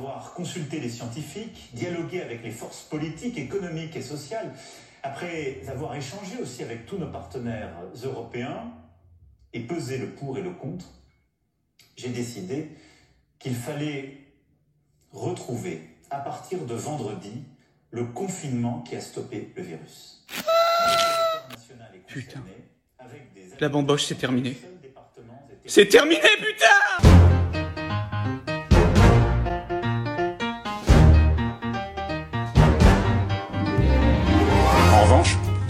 avoir consulté les scientifiques, dialogué avec les forces politiques, économiques et sociales, après avoir échangé aussi avec tous nos partenaires européens et pesé le pour et le contre, j'ai décidé qu'il fallait retrouver à partir de vendredi le confinement qui a stoppé le virus. Putain. La bamboche, c'est terminé. C'est terminé, putain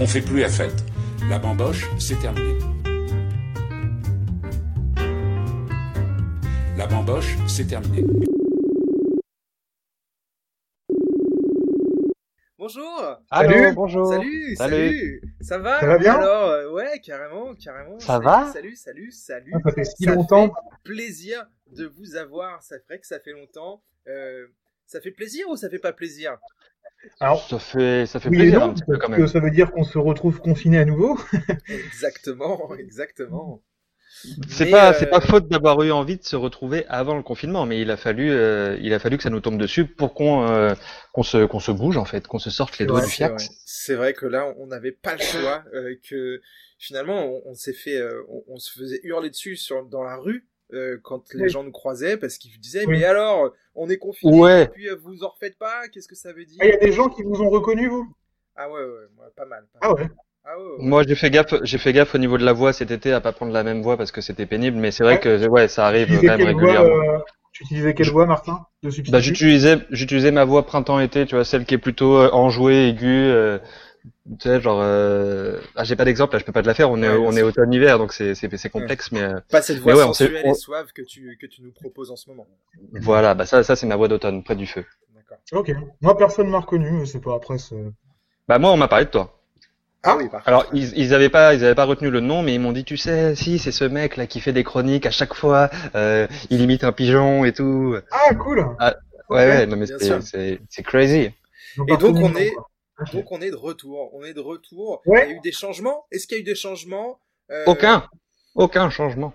on fait plus la fête. La bamboche, c'est terminé. La bamboche, c'est terminé. Bonjour Salut bonjour Salut, salut, Ça va Ça va bien Alors, euh, ouais, carrément, carrément. Ça salut, va Salut, salut, salut. Ah, Ça fait si Ça longtemps. fait plaisir de vous avoir. C'est vrai que ça fait longtemps. Euh, ça fait plaisir ou ça fait pas plaisir? Alors, Ça fait, ça fait oui plaisir non, un petit peu parce quand que même. ça veut dire qu'on se retrouve confiné à nouveau. Exactement, exactement. C'est pas, euh, c'est pas faute d'avoir eu envie de se retrouver avant le confinement, mais il a fallu, euh, il a fallu que ça nous tombe dessus pour qu'on, euh, qu'on se, qu'on se bouge en fait, qu'on se sorte les doigts Ouais, du fiac. C'est vrai que là, on n'avait pas le choix, euh, que finalement, on, on s'est fait, euh, on, on se faisait hurler dessus sur, dans la rue euh, quand les Oui. gens nous croisaient parce qu'ils disaient, Oui. mais alors, on est confiné, Ouais. et puis euh, vous en refaites pas, qu'est-ce que ça veut dire? Ah, Il y a des gens qui vous ont reconnu, vous? Ah ouais, ouais, pas mal. pas Ah mal. ouais Ah ouais, ouais. Moi, j'ai fait gaffe, j'ai fait gaffe au niveau de la voix cet été à pas prendre la même voix parce que c'était pénible, mais c'est vrai Ouais. que, ouais, ça arrive quand même quelle voix, régulièrement. euh, tu utilisais quelle voix, Martin de Bah, j'utilisais, j'utilisais ma voix printemps-été, tu vois, celle qui est plutôt enjouée, aiguë, euh, tu sais, genre, euh... ah, j'ai pas d'exemple, là, je peux pas te la faire, on est, Ouais, on est automne-hiver, donc c'est, c'est, c'est complexe, mais euh, Pas cette voix Mais ouais, sensuelle on- et suave que tu, que tu nous proposes en ce moment. voilà, bah, ça, ça, c'est ma voix d'automne, près du feu. D'accord. Ok. Moi, personne m'a reconnu, mais c'est pas après. c'est- Bah, moi, on m'a parlé de toi. Ah oui, par Alors, contre, ils, ils avaient pas, ils avaient pas retenu le nom, mais ils m'ont dit, tu sais, si, c'est ce mec là qui fait des chroniques à chaque fois, euh, il imite un pigeon et tout. Ah, cool Ouais, ouais, non mais c'est, sûr. c'est, c'est crazy. Et donc, on est-. Donc on est de retour. On est de retour. Ouais. Il y a eu des changements. Est-ce qu'il y a eu des changements Euh, Aucun, aucun changement.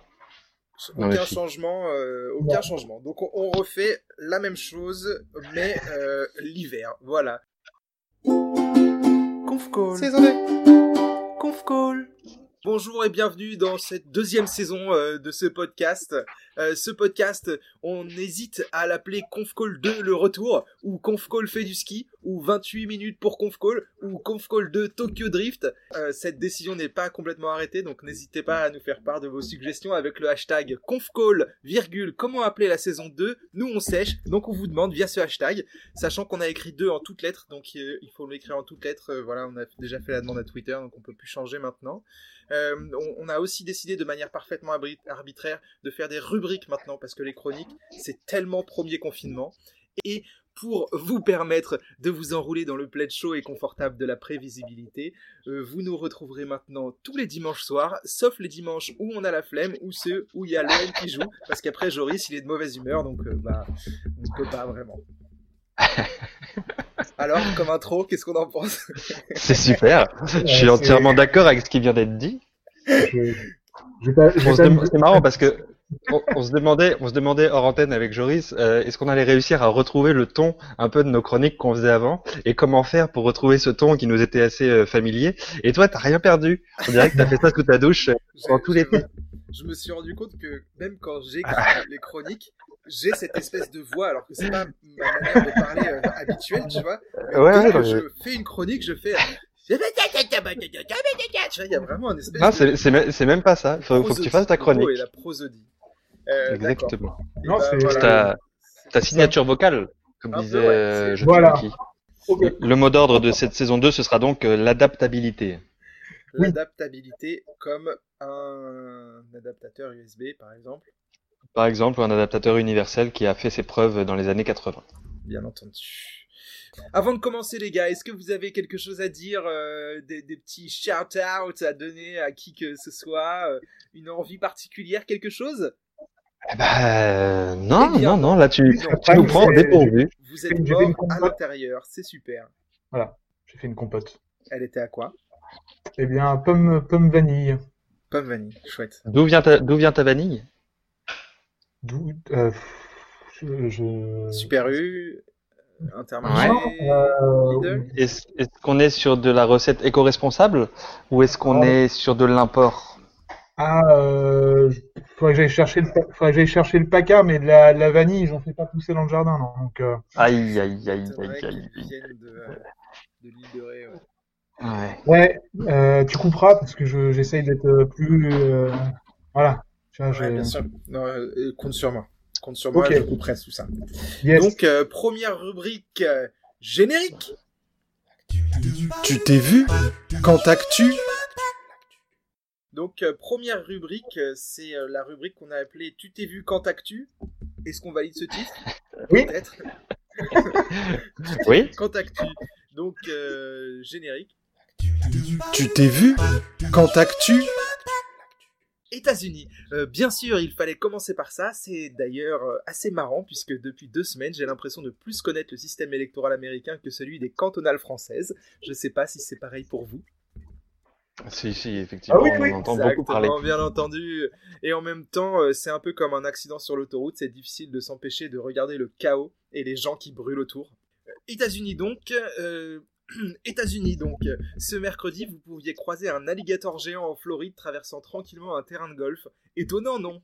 Aucun changement. euh, aucun Non. changement. Donc on, on refait la même chose, mais euh, l'hiver. Voilà. Conf Call. Saison 2. Conf Call. Bonjour et bienvenue dans cette deuxième saison euh, de ce podcast. Euh, ce podcast, on hésite à l'appeler Conf Call 2 le retour, ou Conf Call fait du ski, ou 28 minutes pour Conf Call, ou Conf Call 2 Tokyo Drift. Euh, cette décision n'est pas complètement arrêtée, donc n'hésitez pas à nous faire part de vos suggestions avec le hashtag ConfCall, virgule, comment appeler la saison 2. Nous on sèche, donc on vous demande via ce hashtag, sachant qu'on a écrit 2 en toutes lettres, donc euh, il faut l'écrire en toutes lettres. Euh, voilà, on a déjà fait la demande à Twitter, donc on peut plus changer maintenant. On, on a aussi décidé de manière parfaitement arbitraire de faire des rubriques maintenant parce que les chroniques c'est tellement premier confinement et pour vous permettre de vous enrouler dans le plaid chaud et confortable de la prévisibilité, euh, vous nous retrouverez maintenant tous les dimanches soirs, sauf les dimanches où on a la flemme ou ceux où il y a l'OM qui joue, parce qu'après Joris il est de mauvaise humeur donc euh, bah on ne peut pas vraiment. Alors comme intro, qu'est-ce qu'on en pense? C'est super. Je suis entièrement d'accord avec ce qui vient d'être dit. Je- je vais pas- je vais On se pas dem- me- C'est marrant parce que on, on se demandait, on se demandait hors antenne avec Joris, euh, est-ce qu'on allait réussir à retrouver le ton un peu de nos chroniques qu'on faisait avant et comment faire pour retrouver ce ton qui nous était assez euh, familier. Et toi, t'as rien perdu. On dirait que t'as fait ça sous ta douche. Je- tout l'été. Je me suis rendu compte que même quand j'écris les chroniques, j'ai cette espèce de voix, alors que c'est pas ma manière de parler euh, habituelle, tu vois. Mais Ouais, je fais une chronique, je fais. Il y a vraiment un espèce Non, de c'est c'est même, pas ça. Faut, faut que tu fasses ta chronique. la prosodie. Euh. Exactement. Non, c'est- voilà. Ta, ta signature vocale, comme Un peu, disait ouais, euh, je sais Voilà. plus qui. Ok. Le mot d'ordre de cette saison 2, ce sera donc euh, l'adaptabilité. Oui. L'adaptabilité comme un adaptateur USB, par exemple, Par exemple, un adaptateur universel qui a fait ses preuves dans les années 80. bien entendu. Avant de commencer, les gars, est-ce que vous avez quelque chose à dire, euh, des, des petits shout-outs à donner à qui que ce soit, euh, une envie particulière, quelque chose? Eh ben, euh, non, Eh bien, non, non, là tu, nous prends dépourvu. Vous êtes J'ai fait mort une à compote. l'intérieur, c'est super. J'ai fait une compote. Elle était à quoi? Eh bien, pomme, pomme vanille. Pomme vanille, chouette. D'où vient ta, d'où vient ta vanille? D'où euh, Je, je... Super U, Intermarché, euh, Lidl. Est-ce qu'on est sur de la recette éco-responsable ou est-ce qu'on Oh. est sur de l'import? Ah, euh, faudrait que j'aille chercher le, faudrait que j'aille chercher le paca, mais de la, de la vanille, j'en fais pas pousser dans le jardin, non. Donc, euh, Aïe, aïe, aïe, aïe, aïe. de, l'île de Ré. ouais. Ouais. ouais, euh, tu couperas parce que je, j'essaye d'être euh, plus, euh, voilà. Tu vois, Ouais, je- bien sûr. Non, euh, compte sur moi. Compte sur moi, Ok. je couperai tout ça. Yes. Donc, euh, première rubrique euh, générique. Tu t'es vu? Quand actu Donc, euh, première rubrique, euh, c'est euh, la rubrique qu'on a appelée Tu t'es vu quand actu Est-ce qu'on valide ce titre? Oui. Peut-être. Oui? Quand actu. Donc, euh, générique. Tu t'es vu quand actu États-Unis. Euh, bien sûr, il fallait commencer par ça. C'est d'ailleurs assez marrant puisque depuis deux semaines, j'ai l'impression de plus connaître le système électoral américain que celui des cantonales françaises. Je sais pas si c'est pareil pour vous. Si, si, effectivement, Ah oui, oui. on entend beaucoup parler. Bien entendu. Et en même temps, euh, c'est un peu comme un accident sur l'autoroute. C'est difficile de s'empêcher de regarder le chaos et les gens qui brûlent autour. Euh, États-Unis donc. euh, États-Unis donc. Ce mercredi, vous pouviez croiser un alligator géant en Floride traversant tranquillement un terrain de golf. Étonnant, non?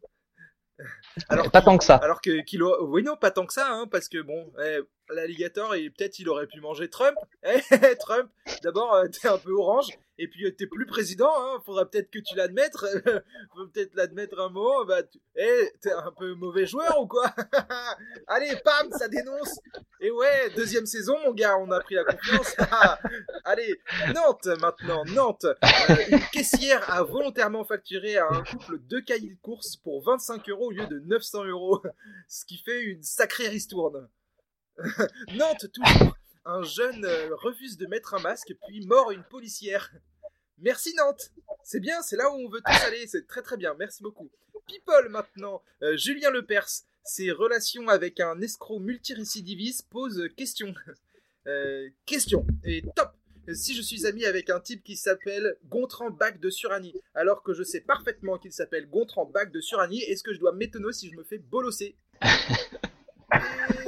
Alors Pas tant que ça. alors que qu'il a- oui non pas tant que ça hein, parce que bon eh, l'alligator et peut-être il aurait pu manger Trump. Eh, Trump d'abord euh, t'es un peu orange et puis euh, t'es plus président hein, faudra peut-être que tu l'admettes faut peut-être l'admettre un mot bah eh, t'es un peu mauvais joueur ou quoi? Allez pam ça dénonce. Et ouais deuxième saison mon gars on a pris la confiance. Allez Nantes maintenant Nantes Euh, une caissière a volontairement facturé à un couple deux cahiers de courses pour 25 euros au lieu de 900 euros, ce qui fait une sacrée ristourne. Nantes toujours. Un jeune euh, refuse de mettre un masque, puis mord une policière. Merci Nantes. C'est bien, c'est là où on veut tous aller, c'est très très bien, merci beaucoup. People maintenant. Euh, Julien Lepers, ses relations avec un escroc multirécidiviste posent question. Euh, question. Et top si je suis ami avec un type qui s'appelle Gontran Bac de Surani, alors que je sais parfaitement qu'il s'appelle Gontran Bac de Surani, est-ce que je dois m'étonner si je me fais bolosser?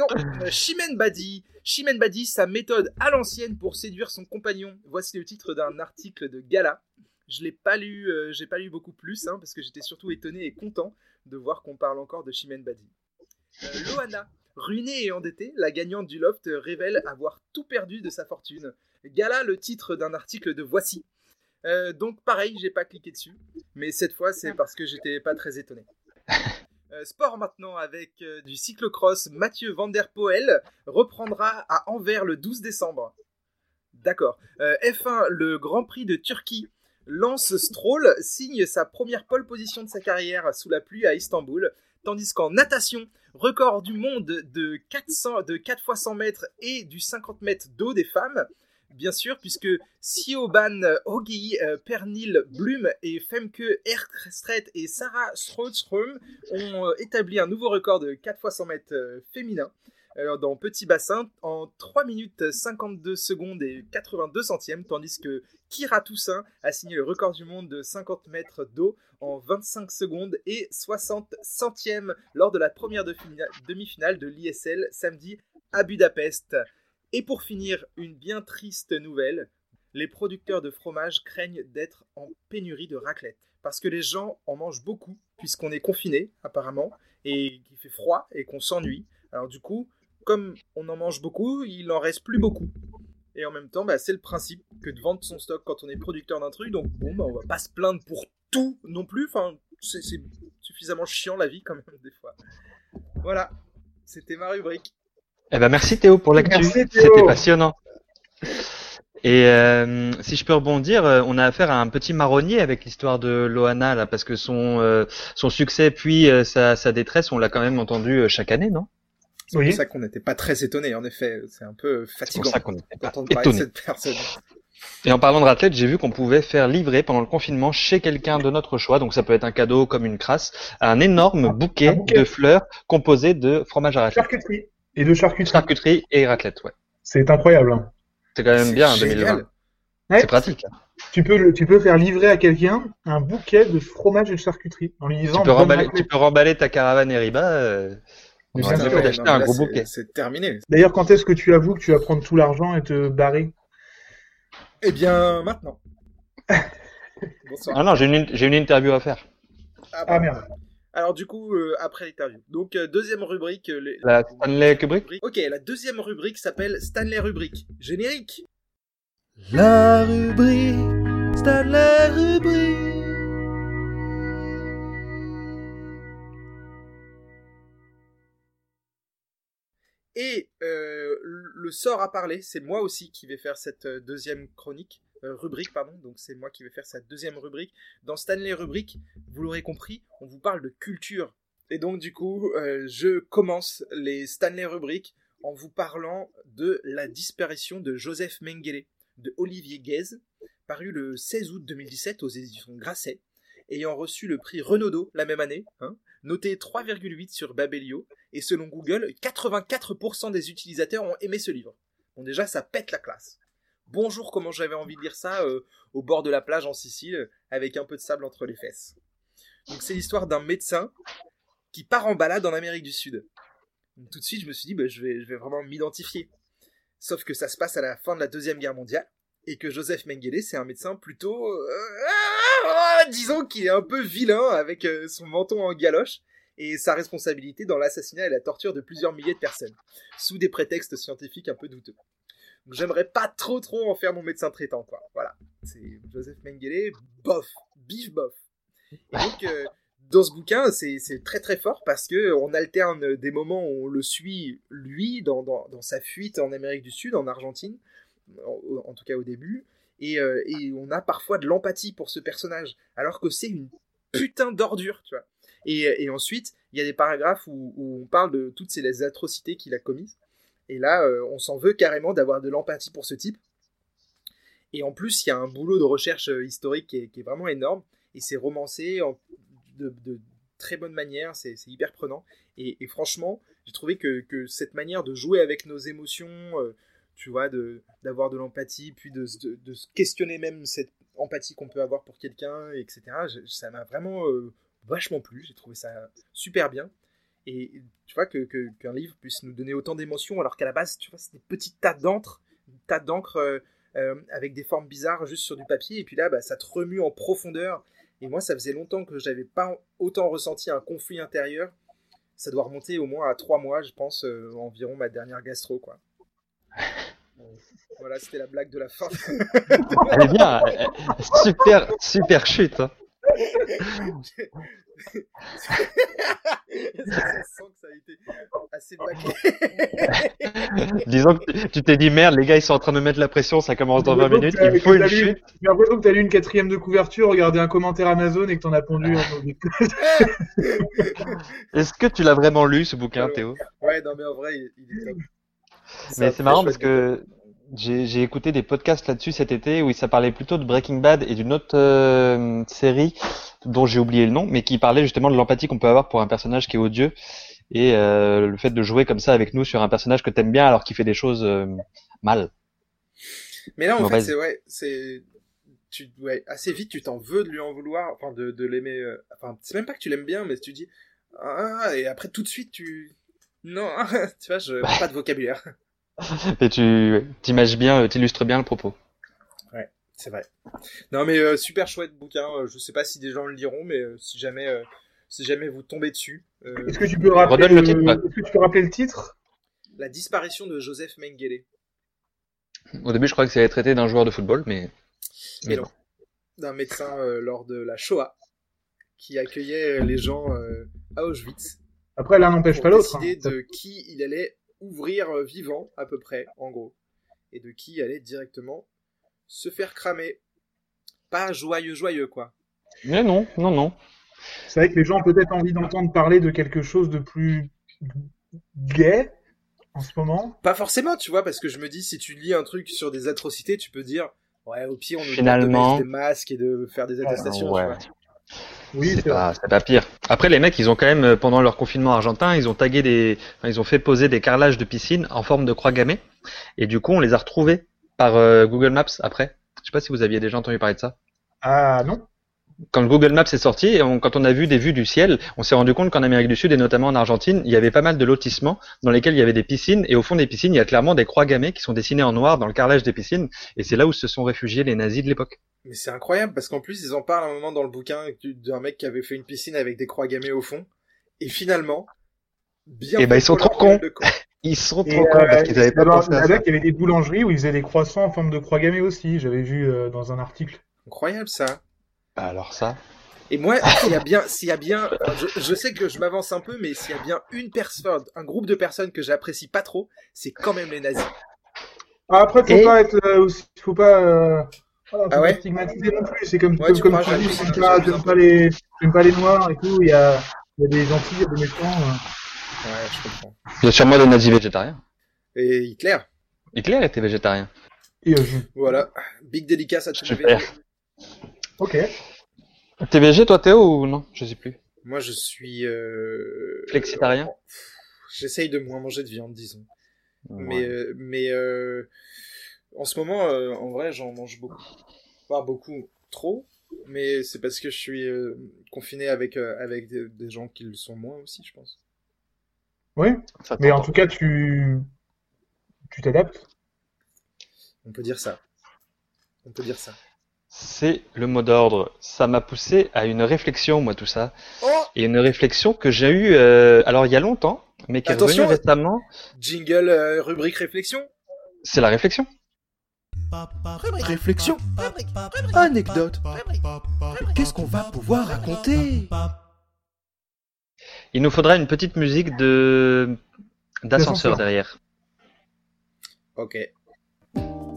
non, Euh, Chimène Badi. Chimène Badi, sa méthode à l'ancienne pour séduire son compagnon. Voici le titre d'un article de Gala. Je l'ai pas lu, euh, j'ai pas lu beaucoup plus, hein, parce que j'étais surtout étonné et content de voir qu'on parle encore de Chimène Badi. Euh, Loana, ruinée et endettée, la gagnante du loft révèle avoir tout perdu de sa fortune. Gala, le titre d'un article de Voici. Euh, donc pareil, j'ai pas cliqué dessus, mais cette fois c'est parce que j'étais pas très étonné. Euh, sport maintenant avec euh, du cyclocross. Mathieu Van Der Poel reprendra à Anvers le 12 décembre. D'accord. Euh, F1, le Grand Prix de Turquie. Lance Stroll signe sa première pole position de sa carrière sous la pluie à Istanbul, tandis qu'en natation, record du monde de 400, de 4 fois 100 mètres et du 50 mètres d'eau des femmes, bien sûr, puisque Siobhan Ogi, euh, Pernil Blum et Femke Erkstret et Sarah Stroström ont euh, établi un nouveau record de 4 fois 100 mètres euh, féminin euh, dans petit bassin en 3 minutes 52 secondes et 82 centièmes, tandis que Kira Toussaint a signé le record du monde de 50 mètres d'eau en 25 secondes et 60 centièmes lors de la première de fina- demi-finale de l'ISL samedi à Budapest. Et pour finir, une bien triste nouvelle, les producteurs de fromage craignent d'être en pénurie de raclette. Parce que les gens en mangent beaucoup, puisqu'on est confiné apparemment, et qu'il fait froid et qu'on s'ennuie. Alors du coup, comme on en mange beaucoup, il n'en reste plus beaucoup. Et en même temps, bah, c'est le principe que de vendre son stock quand on est producteur d'un truc. Donc bon, bah, on va pas se plaindre pour tout non plus. Enfin, c'est suffisamment chiant la vie quand même des fois. Voilà, c'était ma rubrique. Eh ben merci Théo pour l'actu, c'était passionnant. Et euh, si je peux rebondir, euh, on a affaire à un petit marronnier avec l'histoire de Loana là, parce que son euh, son succès puis euh, sa, sa détresse, on l'a quand même entendu euh, chaque année, non? C'est Oui. pour ça qu'on n'était pas très étonné. En effet, c'est un peu C'est pour fatigant ça qu'on de étonné. cette personne. Et en parlant de raclette, j'ai vu qu'on pouvait faire livrer pendant le confinement chez quelqu'un de notre choix, donc ça peut être un cadeau comme une crasse, un énorme bouquet, un bouquet. de fleurs composé de fromage à raclette, Charcuterie. Et de charcuterie. charcuterie et raclette, ouais. C'est incroyable. hein. C'est quand même bien, génial. 2020. Ouais. C'est pratique. Tu peux, le- tu peux faire livrer à quelqu'un un bouquet de fromage et de charcuterie en lui disant Tu peux, remballer, raclette. tu peux remballer ta caravane Eriba, euh, Mais Ouais, fait d'acheter un gros bouquet. C'est terminé. D'ailleurs, quand est-ce que tu avoues que tu vas prendre tout l'argent et te barrer? Eh bien, maintenant. Bonsoir. Ah non, j'ai une, j'ai une interview à faire. Ah, Ah merde. Alors du coup, euh, après l'interview. Donc euh, deuxième rubrique. euh, les- La Stanley Kubrick Ok, la deuxième rubrique s'appelle Stanley Rubrique. Générique. La rubrique, Stanley rubrique. Et euh, le sort à parler, c'est moi aussi qui vais faire cette deuxième chronique, euh, rubrique, pardon. Donc c'est moi qui vais faire cette deuxième rubrique. Dans Stanley Rubrique, vous l'aurez compris, on vous parle de culture. Et donc du coup, euh, je commence les Stanley Rubriques en vous parlant de la disparition de Joseph Mengele, de Olivier Guèze, paru le 16 août 2017 aux éditions Grasset, ayant reçu le prix Renaudot la même année, hein, noté 3,8 sur Babelio, et selon Google, 84% des utilisateurs ont aimé ce livre. Bon déjà, ça pète la classe. Bonjour, comment j'avais envie de lire ça euh, au bord de la plage en Sicile, avec un peu de sable entre les fesses. Donc c'est l'histoire d'un médecin qui part en balade en Amérique du Sud. Tout de suite, je me suis dit, bah, je, vais, je vais vraiment m'identifier. Sauf que ça se passe à la fin de la Deuxième Guerre mondiale, et que Joseph Mengele, c'est un médecin plutôt... euh, disons qu'il est un peu vilain, avec euh, son menton en galoche, et sa responsabilité dans l'assassinat et la torture de plusieurs milliers de personnes, sous des prétextes scientifiques un peu douteux. Donc j'aimerais pas trop trop en faire mon médecin traitant, quoi. Voilà. C'est Joseph Mengele, bof, bif bof. Et donc, euh, dans ce bouquin, c'est c'est très très fort parce que on alterne des moments où on le suit, lui, dans, dans, dans sa fuite en Amérique du Sud, en Argentine, en, en tout cas au début, et, euh, et on a parfois de l'empathie pour ce personnage, alors que c'est une putain d'ordure, tu vois. Et, et ensuite, il y a des paragraphes où, où on parle de toutes ces atrocités qu'il a commises. Et là, euh, on s'en veut carrément d'avoir de l'empathie pour ce type. Et en plus, il y a un boulot de recherche euh, historique qui est, vraiment énorme. Et c'est romancé en- de, très bonne manière. C'est hyper prenant. Et, franchement, j'ai trouvé que, cette manière de jouer avec nos émotions, euh, tu vois, d'avoir de, l'empathie, puis de, de- questionner même cette empathie qu'on peut avoir pour quelqu'un, etc. ça m'a vraiment vachement plu. J'ai trouvé ça super bien. Et tu vois que que- qu'un livre puisse nous donner autant d'émotions, alors qu'à la base, tu vois, c'est des petits tas d'encre, des tas d'encre euh, euh, avec des formes bizarres juste sur du papier, et puis là, bah, ça te remue en profondeur. Et moi, ça faisait longtemps que j'avais pas autant ressenti un conflit intérieur. Ça doit remonter au moins à trois mois, je pense, euh, environ ma dernière gastro, quoi. Voilà, c'était la blague de la fin. Elle est bien. Super, super chute. hein. ça sent que ça a été assez. Disons que tu- t'es dit merde, les gars ils sont en train de me mettre la pression, ça commence dans 20 minutes, il me faut une chute. J'ai l'impression que t'as lu une quatrième de couverture, regardé un commentaire Amazon et que t'en as pondu un. Est-ce que tu l'as vraiment lu ce bouquin, Théo? Ouais, non, mais en vrai, il, est top. Mais c'est marrant parce que j'ai écouté des podcasts là-dessus cet été où ça parlait plutôt de Breaking Bad et d'une autre euh, série dont j'ai oublié le nom, mais qui parlait justement de l'empathie qu'on peut avoir pour un personnage qui est odieux et euh, le fait de jouer comme ça avec nous sur un personnage que t'aimes bien alors qu'il fait des choses euh, mal. Mais là, en fait, c'est ouais, c'est tu ouais, assez vite tu t'en veux de lui en vouloir, enfin de, de l'aimer. euh, Enfin, c'est même pas que tu l'aimes bien, mais tu dis ah et après tout de suite tu non, tu vois, je pas de vocabulaire. Et tu t'images bien, euh, t'illustres bien le propos. C'est vrai. Non, mais euh, super chouette bouquin. euh, Je sais pas si des gens le liront, mais euh, si jamais euh, si jamais vous tombez dessus, euh, Est-ce que tu peux rappeler le titre, ouais. Est-ce que tu peux rappeler le titre? La disparition de Joseph Mengele. Au début, je crois que ça allait traiter d'un joueur de football, mais Mais non. D'un médecin euh, lors de la Shoah qui accueillait les gens euh, à Auschwitz Après, l'un n'empêche pas l'autre. décider hein. de qui il allait ouvrir euh, vivant, à peu près, en gros. Et de qui allait directement se faire cramer. Pas joyeux, joyeux, quoi. mais non, non, non. C'est vrai que les gens ont peut-être envie d'entendre parler de quelque chose de plus gay en ce moment. Pas forcément, tu vois, parce que je me dis, si tu lis un truc sur des atrocités, tu peux dire, ouais, au pire, on nous demande de Finalement. mettre des masques et de faire des attestations, ouais. tu vois. Oui, pas, c'est pas pire. Après, les mecs, ils ont quand même, euh, pendant leur confinement argentin, ils ont tagué des, enfin, ils ont fait poser des carrelages de piscine en forme de croix gammée. Et du coup, on les a retrouvés par euh, Google Maps après. Je sais pas si vous aviez déjà entendu parler de ça. Ah non quand Google Maps est sorti, on- quand on a vu des vues du ciel, on s'est rendu compte qu'en Amérique du Sud et notamment en Argentine, il y avait pas mal de lotissements dans lesquels il y avait des piscines et au fond des piscines, il y a clairement des croix gammées qui sont dessinées en noir dans le carrelage des piscines et c'est là où se sont réfugiés les nazis de l'époque. Mais c'est incroyable parce qu'en plus ils en parlent à un moment dans le bouquin du- d'un mec qui avait fait une piscine avec des croix gammées au fond. Et finalement, bien. Eh ben, ils sont trop cons. Ils sont Et trop cons parce qu'ils euh, avaient pas pensé à là-bas, ça. il y avait des boulangeries où ils faisaient des croissants en forme de croix gammée aussi. J'avais vu euh, dans un article. Incroyable ça. Alors ça. Et moi, s'il y a bien, s'il y a bien, enfin, je, je sais que je m'avance un peu, mais s'il y a bien une personne, un groupe de personnes que j'apprécie pas trop, c'est quand même les nazis. Ah, après, faut Et- pas être euh, faut pas, euh, voilà, faut Ah ouais pas stigmatiser non plus. C'est comme, Ouais, comme, tu comme tu dis, j'aime pas, pas les, pas les noirs et tout. Il y a, il y a des gentils, il y a des méchants. euh. Ouais, je comprends. Il y a sûrement des nazis végétariens. Et Hitler, Hitler était végétarien. Et, euh, je- voilà. Big dédicace à végés. Ok. T'es végé toi Théo ou non? Je sais plus. Moi, je suis, euh... Flexitarien J'essaye de moins manger de viande, disons. Mais, euh, mais euh, en ce moment, euh, en vrai, j'en mange beaucoup. Pas beaucoup, trop. Mais c'est parce que je suis euh, confiné avec, euh, avec des, des gens qui le sont moins aussi, je pense. Oui. Mais en tout cas, tu, tu t'adaptes. On peut dire ça. On peut dire ça. C'est le mot d'ordre. Ça m'a poussé à une réflexion, moi, tout ça. Oh Et une réflexion que j'ai eue, euh, alors il y a longtemps, mais qui est revenue récemment. Jingle, euh, rubrique réflexion. C'est la réflexion. Réflexion. Anecdote. Qu'est-ce qu'on va pouvoir raconter Il nous faudra une petite musique de d'ascenseur derrière. Ok.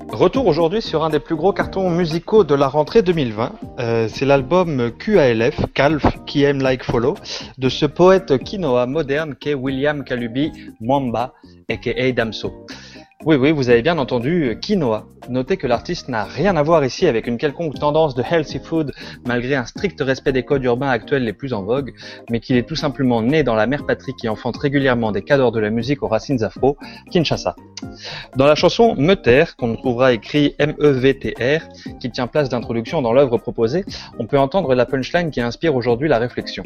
Retour aujourd'hui sur un des plus gros cartons musicaux de la rentrée 2020. Euh, c'est l'album QALF, Calf, Qui Aime Like Follow, de ce poète quinoa moderne qu'est William Kalubi Mwamba, aka Damso. Oui, oui, vous avez bien entendu, quinoa. Notez que l'artiste n'a rien à voir ici avec une quelconque tendance de healthy food, malgré un strict respect des codes urbains actuels les plus en vogue, mais qu'il est tout simplement né dans la mère patrie qui enfante régulièrement des cadors de la musique aux racines afro, Kinshasa. Dans la chanson Meter, qu'on trouvera écrit M-E-V-T-R, qui tient place d'introduction dans l'œuvre proposée, on peut entendre la punchline qui inspire aujourd'hui la réflexion.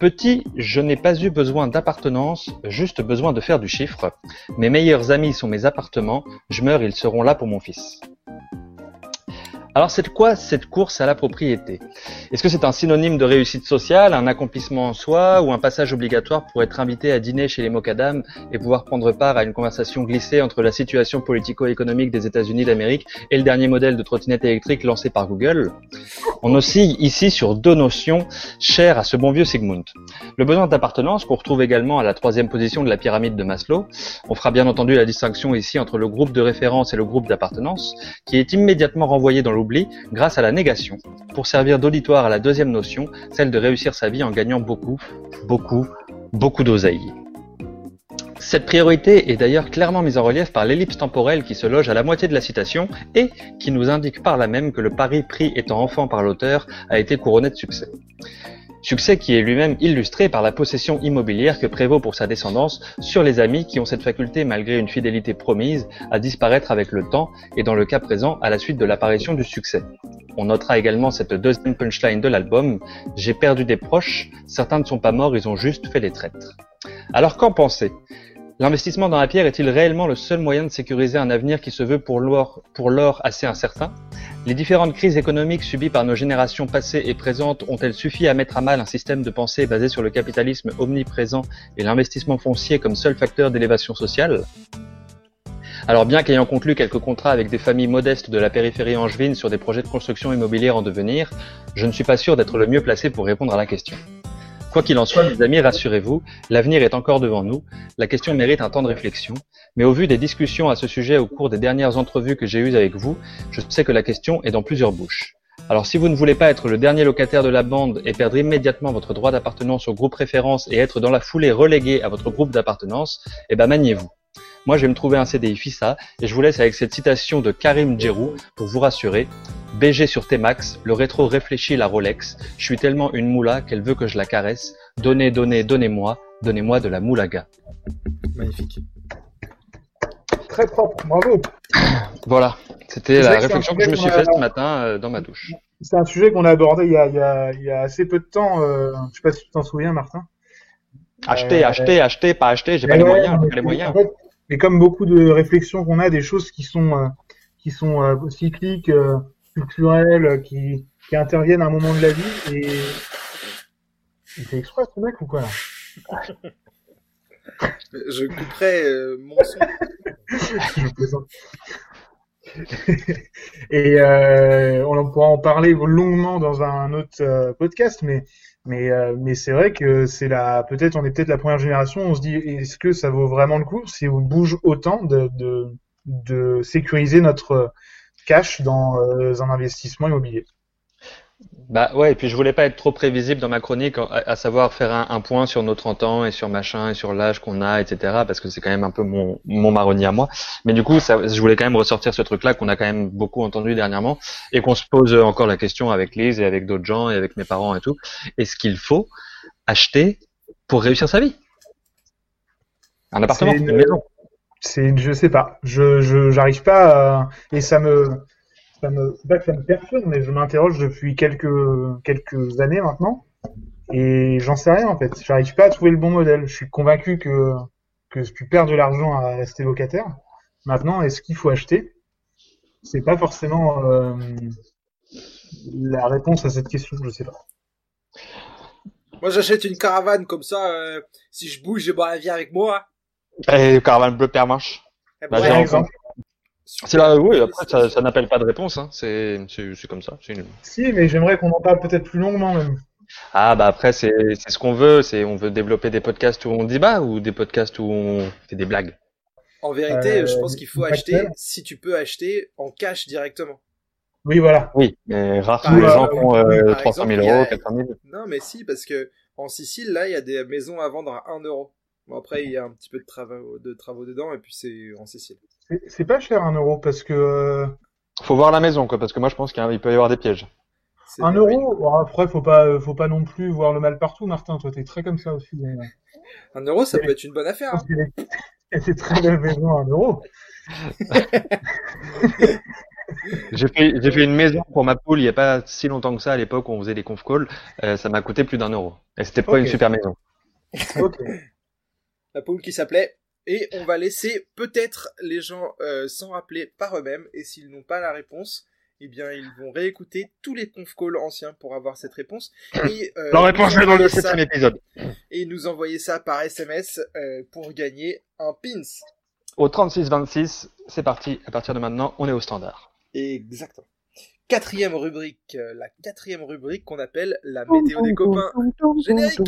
Petit, je n'ai pas eu besoin d'appartenance, juste besoin de faire du chiffre. Mes meilleurs amis sont mes appartements, je meurs, ils seront là pour mon fils. Alors c'est quoi cette course à la propriété? Est-ce que c'est un synonyme de réussite sociale, un accomplissement en soi ou un passage obligatoire pour être invité à dîner chez les Mocadam et pouvoir prendre part à une conversation glissée entre la situation politico-économique des États-Unis d'Amérique et le dernier modèle de trottinette électrique lancé par Google? On oscille ici sur deux notions chères à ce bon vieux Sigmund. Le besoin d'appartenance qu'on retrouve également à la troisième position de la pyramide de Maslow. On fera bien entendu la distinction ici entre le groupe de référence et le groupe d'appartenance, qui est immédiatement renvoyé dans l'oubli grâce à la négation, pour servir d'auditoire à la deuxième notion, celle de réussir sa vie en gagnant beaucoup, beaucoup, beaucoup d'oseille. Cette priorité est d'ailleurs clairement mise en relief par l'ellipse temporelle qui se loge à la moitié de la citation et qui nous indique par là même que le pari pris étant enfant par l'auteur a été couronné de succès. Succès qui est lui-même illustré par la possession immobilière que prévaut pour sa descendance sur les amis qui ont cette faculté, malgré une fidélité promise, à disparaître avec le temps et dans le cas présent à la suite de l'apparition du succès. On notera également cette deuxième punchline de l'album, J'ai perdu des proches, certains ne sont pas morts, ils ont juste fait les traîtres. Alors qu'en penser? L'investissement dans la pierre est-il réellement le seul moyen de sécuriser un avenir qui se veut pour l'or, assez incertain? Les différentes crises économiques subies par nos générations passées et présentes ont-elles suffi à mettre à mal un système de pensée basé sur le capitalisme omniprésent et l'investissement foncier comme seul facteur d'élévation sociale? Alors bien qu'ayant conclu quelques contrats avec des familles modestes de la périphérie angevine sur des projets de construction immobilière en devenir, je ne suis pas sûr d'être le mieux placé pour répondre à la question. Quoi qu'il en soit, mes amis, rassurez-vous, l'avenir est encore devant nous, la question mérite un temps de réflexion, mais au vu des discussions à ce sujet au cours des dernières entrevues que j'ai eues avec vous, je sais que la question est dans plusieurs bouches. Alors si vous ne voulez pas être le dernier locataire de la bande et perdre immédiatement votre droit d'appartenance au groupe référence et être dans la foulée relégué à votre groupe d'appartenance, eh ben maniez-vous. Moi, je vais me trouver un CDI FISA et je vous laisse avec cette citation de Karim Djerou pour vous rassurer. BG sur T-Max, le rétro réfléchit la Rolex. Je suis tellement une moula qu'elle veut que je la caresse. Donnez, donnez, donnez-moi, donnez-moi de la moulaga. Magnifique. Très propre, bravo. Voilà, c'était la réflexion que je me suis faite ce matin euh, dans ma douche. C'est un sujet qu'on a abordé il y a, il y a, il y a assez peu de temps. Euh, je sais pas si tu t'en souviens, Martin. Acheter, Euh, acheter, acheter, pas acheter, j'ai pas les moyens, j'ai mais pas les moyens. en fait, mais comme beaucoup de réflexions qu'on a, des choses qui sont euh, qui sont euh, cycliques, euh, culturelles, qui, qui interviennent à un moment de la vie et il fait exprès ce mec ou quoi là? Je couperai euh, mon son. Je plaisante. Et euh, on pourra en parler longuement dans un autre euh, podcast, mais mais euh, mais c'est vrai que c'est la peut-être on est peut-être la première génération. On se dit est-ce que ça vaut vraiment le coup si on bouge autant de de, de sécuriser notre cash dans euh, un investissement immobilier. Bah ouais, et puis je voulais pas être trop prévisible dans ma chronique, à, à savoir faire un, un point sur nos 30 ans et sur machin et sur l'âge qu'on a, etc. Parce que c'est quand même un peu mon, mon marronnier à moi. Mais du coup, ça, je voulais quand même ressortir ce truc-là qu'on a quand même beaucoup entendu dernièrement et qu'on se pose encore la question avec Lise et avec d'autres gens et avec mes parents et tout. Est-ce qu'il faut acheter pour réussir sa vie? Un appartement, une- maison. C'est je sais pas, je je j'arrive pas à- et ça me ça me c'est pas que ça me perturbe, mais je m'interroge depuis quelques quelques années maintenant et j'en sais rien en fait. J'arrive pas à trouver le bon modèle. Je suis convaincu que que tu perds de l'argent à rester locataire. Maintenant, est-ce qu'il faut acheter? C'est pas forcément euh, la réponse à cette question, je sais pas. Moi, j'achète une caravane comme ça. euh, si je bouge, j'ai la vie avec moi. Et caravane Bah, ben, j'ai Par un- exemple, C'est là, oui, après, ça, ça n'appelle pas de réponse, hein. C'est, comme ça. Une... si, mais j'aimerais qu'on en parle peut-être plus longuement même. Ah bah après c'est ce qu'on veut, c'est on veut développer des podcasts où on débat ou des podcasts où on fait des blagues? En vérité, Euh, je pense qu'il faut acheter, si tu peux acheter en cash directement. Oui, voilà. Oui, mais sont les exemple, gens qui ont euh, par 300 000 exemple, il y a- euros, 400 000. Non, mais si, parce que en Sicile, là, il y a des maisons à vendre à 1 euro. Bon, après, il y a un petit peu de travaux, de travaux dedans, et puis c'est en Sicile. C'est c'est pas cher un euro parce que euh, Faut voir la maison quoi, parce que moi je pense qu'il peut y avoir des pièges. C'est Un euro, bon, après faut pas faut pas non plus voir le mal partout, Martin. Toi t'es très comme ça aussi. mais, euh, Un euro, ça peut être une bonne affaire. hein. des très belles maisons à un euro. J'ai fait j'ai fait une maison pour ma poule il y a pas si longtemps que ça à l'époque où on faisait les conf calls, euh, ça m'a coûté plus d'un euro. Et c'était pas une super maison. Ok. La poule qui s'appelait. Et on va laisser peut-être les gens euh, s'en rappeler par eux-mêmes. Et s'ils n'ont pas la réponse, eh bien, ils vont réécouter tous les conf calls anciens pour avoir cette réponse. Et, euh, La réponse nous est dans le envoyer ça- septième épisode. Et nous envoyer ça par SMS euh, pour gagner un pins. Au 36-26, c'est parti. À partir de maintenant, on est au standard. Exactement. Quatrième rubrique, euh, la quatrième rubrique qu'on appelle la météo des copains. Générique.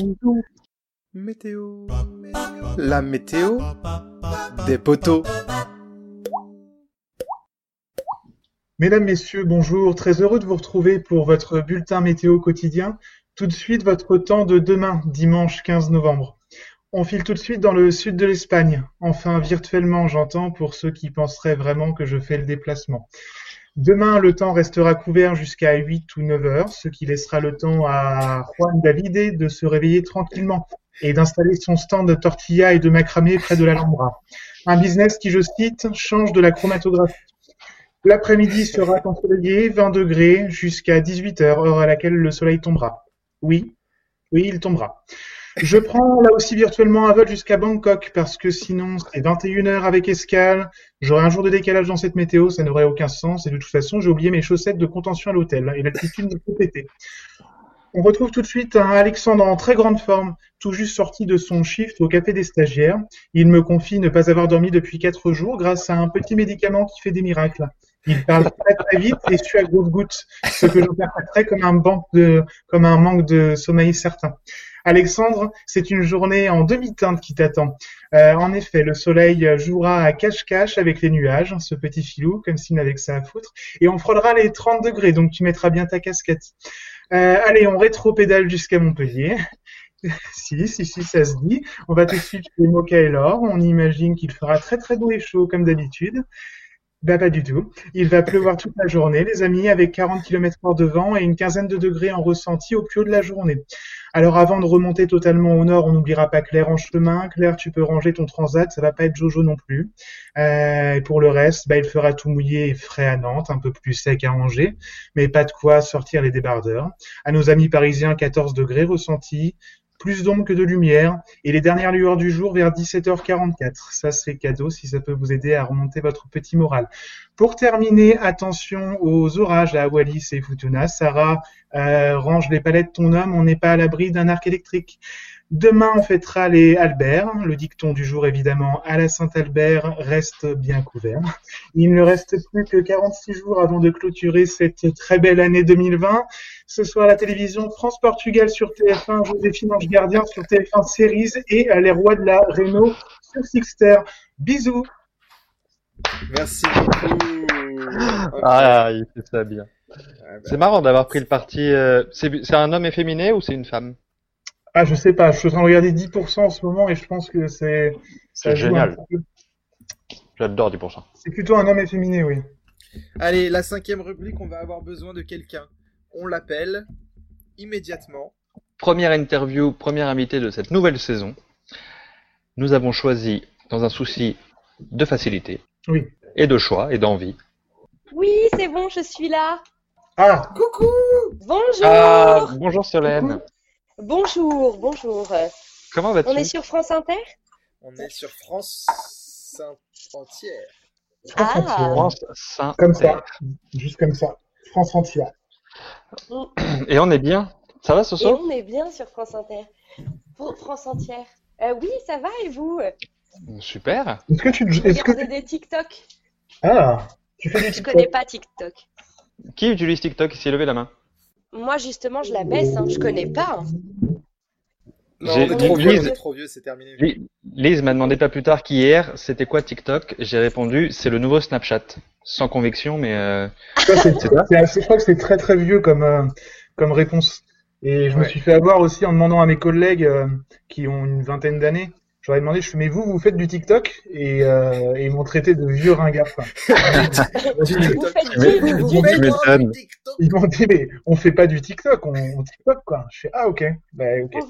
Météo. La météo des poteaux. Mesdames, Messieurs, bonjour. Très heureux de vous retrouver pour votre bulletin météo quotidien. Tout de suite, votre temps de demain, dimanche 15 novembre. On file tout de suite dans le sud de l'Espagne. Enfin, virtuellement, j'entends, pour ceux qui penseraient vraiment que je fais le déplacement. Demain, le temps restera couvert jusqu'à 8 ou 9 heures, ce qui laissera le temps à Juan Davide de se réveiller tranquillement et d'installer son stand de tortilla et de macramé près de l'Alhambra. Un business qui, je cite, change de la chromatographie. L'après-midi sera ensoleillé, 20 degrés, jusqu'à 18 heures, heure à laquelle le soleil tombera. Oui, oui, il tombera. Je prends là aussi virtuellement un vol jusqu'à Bangkok parce que sinon c'est 21 heures avec escale. J'aurai un jour de décalage dans cette météo, ça n'aurait aucun sens. Et de toute façon, j'ai oublié mes chaussettes de contention à l'hôtel et l'altitude me fait péter. On retrouve tout de suite un Alexandre en très grande forme, tout juste sorti de son shift au café des stagiaires. Il me confie ne pas avoir dormi depuis quatre jours grâce à un petit médicament qui fait des miracles. Il parle très très vite et sue à grosses gouttes, ce que j'interpréterais comme un manque de, comme un manque de sommeil certain. Alexandre, c'est une journée en demi-teinte qui t'attend. Euh, en effet, le soleil jouera à cache-cache avec les nuages, ce petit filou, comme s'il n'avait que ça à foutre, et on frôlera les 30 degrés, donc tu mettras bien ta casquette. Euh, allez, on rétro-pédale jusqu'à Montpellier. si, si, si, ça se dit. On va tout de suite chez Laure. On imagine qu'il fera très très doux et chaud comme d'habitude. Bah pas du tout. Il va pleuvoir toute la journée, les amis, avec 40 km h de vent et une quinzaine de degrés en ressenti au plus haut de la journée. Alors avant de remonter totalement au nord, on n'oubliera pas Claire en chemin. Claire, tu peux ranger ton transat, ça va pas être Jojo non plus. Euh, pour le reste, bah, il fera tout mouillé et frais à Nantes, un peu plus sec à Angers, mais pas de quoi sortir les débardeurs. À nos amis parisiens, 14 degrés ressenti, plus d'ombre que de lumière, et les dernières lueurs du jour vers 17h44. Ça, c'est cadeau si ça peut vous aider à remonter votre petit moral. Pour terminer, attention aux orages à Wallis et Futuna. Sarah, euh, range les palettes ton homme, on n'est pas à l'abri d'un arc électrique. Demain, on fêtera les Albert. Le dicton du jour, évidemment, à la Saint-Albert, reste bien couvert. Il ne reste plus que 46 jours avant de clôturer cette très belle année 2020. Ce soir, la télévision France-Portugal sur TF1, Joséphine Ange Gardien sur TF1 Series et euh, les rois de la Renault sur Sixter. Bisous. Merci beaucoup. Ah, il fait ça bien. C'est marrant d'avoir pris le parti. euh, c'est un homme efféminé ou c'est une femme? Ah, je sais pas, je suis en train de regarder 10% en ce moment et je pense que c'est. C'est génial. J'adore 10%. C'est plutôt un homme efféminé, oui. Allez, la cinquième rubrique, on va avoir besoin de quelqu'un. On l'appelle immédiatement. Première interview, première invité de cette nouvelle saison. Nous avons choisi, dans un souci de facilité Oui. et de choix et d'envie, Oui, c'est bon, je suis là. Ah, Coucou Bonjour. Ah, bonjour Solène. Bonjour, bonjour. Comment vas-tu On est sur France Inter On est sur France entière. France Ah. France Saint. Comme ça, juste comme ça. France entière. Et on est bien. Ça va Et Soso on est bien sur France Inter. Pour France entière. Euh, oui, ça va et vous Super. Est-ce que tu, est-ce que des TikTok. ah, tu fais Je TikTok connais pas TikTok. Qui utilise TikTok? Ici Levez la main. Moi, justement, je la baisse, hein. je connais pas. hein. Non, J'ai- on est trop vieux, Lise- on est trop vieux, c'est terminé. Li- Lise m'a demandé pas plus tard qu'hier, c'était quoi TikTok? J'ai répondu, c'est le nouveau Snapchat. Sans conviction, mais euh, Ça, c'est- assez- je crois que c'est très très vieux comme, euh, comme réponse. Et je me suis fait avoir aussi en demandant à mes collègues euh, qui ont une vingtaine d'années. J'aurais demandé, je fais, mais vous, vous faites du TikTok et, euh, et ils m'ont traité de vieux ringard. quoi. Vous faites Mais- qui, vous Tu faites m'étonnes. du TikTok Ils m'ont dit, mais on fait pas du TikTok, on, on TikTok quoi. Je fais, ah ok, bah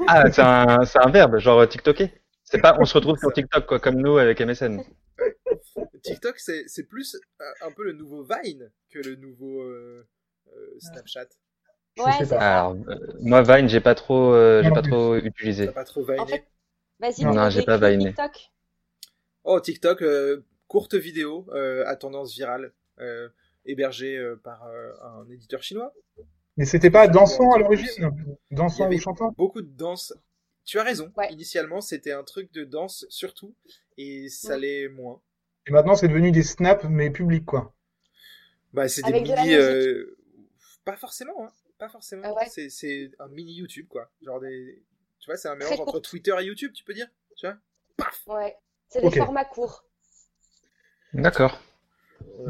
ah, c'est un, c'est un verbe, genre TikToker. C'est pas, on se retrouve sur TikTok quoi, comme nous avec MSN. TikTok, c'est c'est plus un, un peu le nouveau Vine que le nouveau euh, euh, Snapchat. Je Ouais, sais c'est pas. ça. Alors, euh, moi Vine, j'ai pas trop, euh, j'ai pas plus. trop T'as utilisé. pas trop. En fait, vas-y, Non, j'ai pas viné. TikTok. Oh, TikTok, euh, courte vidéo euh, à tendance virale, euh, hébergée euh, par euh, un éditeur chinois. Mais c'était pas dansant à l'origine Dansant ou chantant beaucoup de danse. Tu as raison. Ouais. Initialement, c'était un truc de danse surtout, et ça Ouais. l'est moins. Et maintenant, c'est devenu des snaps, mais publics quoi. Bah, c'est des de mini. euh, Pas forcément, hein. Pas forcément. Ah ouais c'est un mini YouTube, quoi. Genre des. Tu vois, c'est un Très mélange entre. Twitter et YouTube, tu peux dire Tu vois Paf Ouais. C'est des formats courts. D'accord.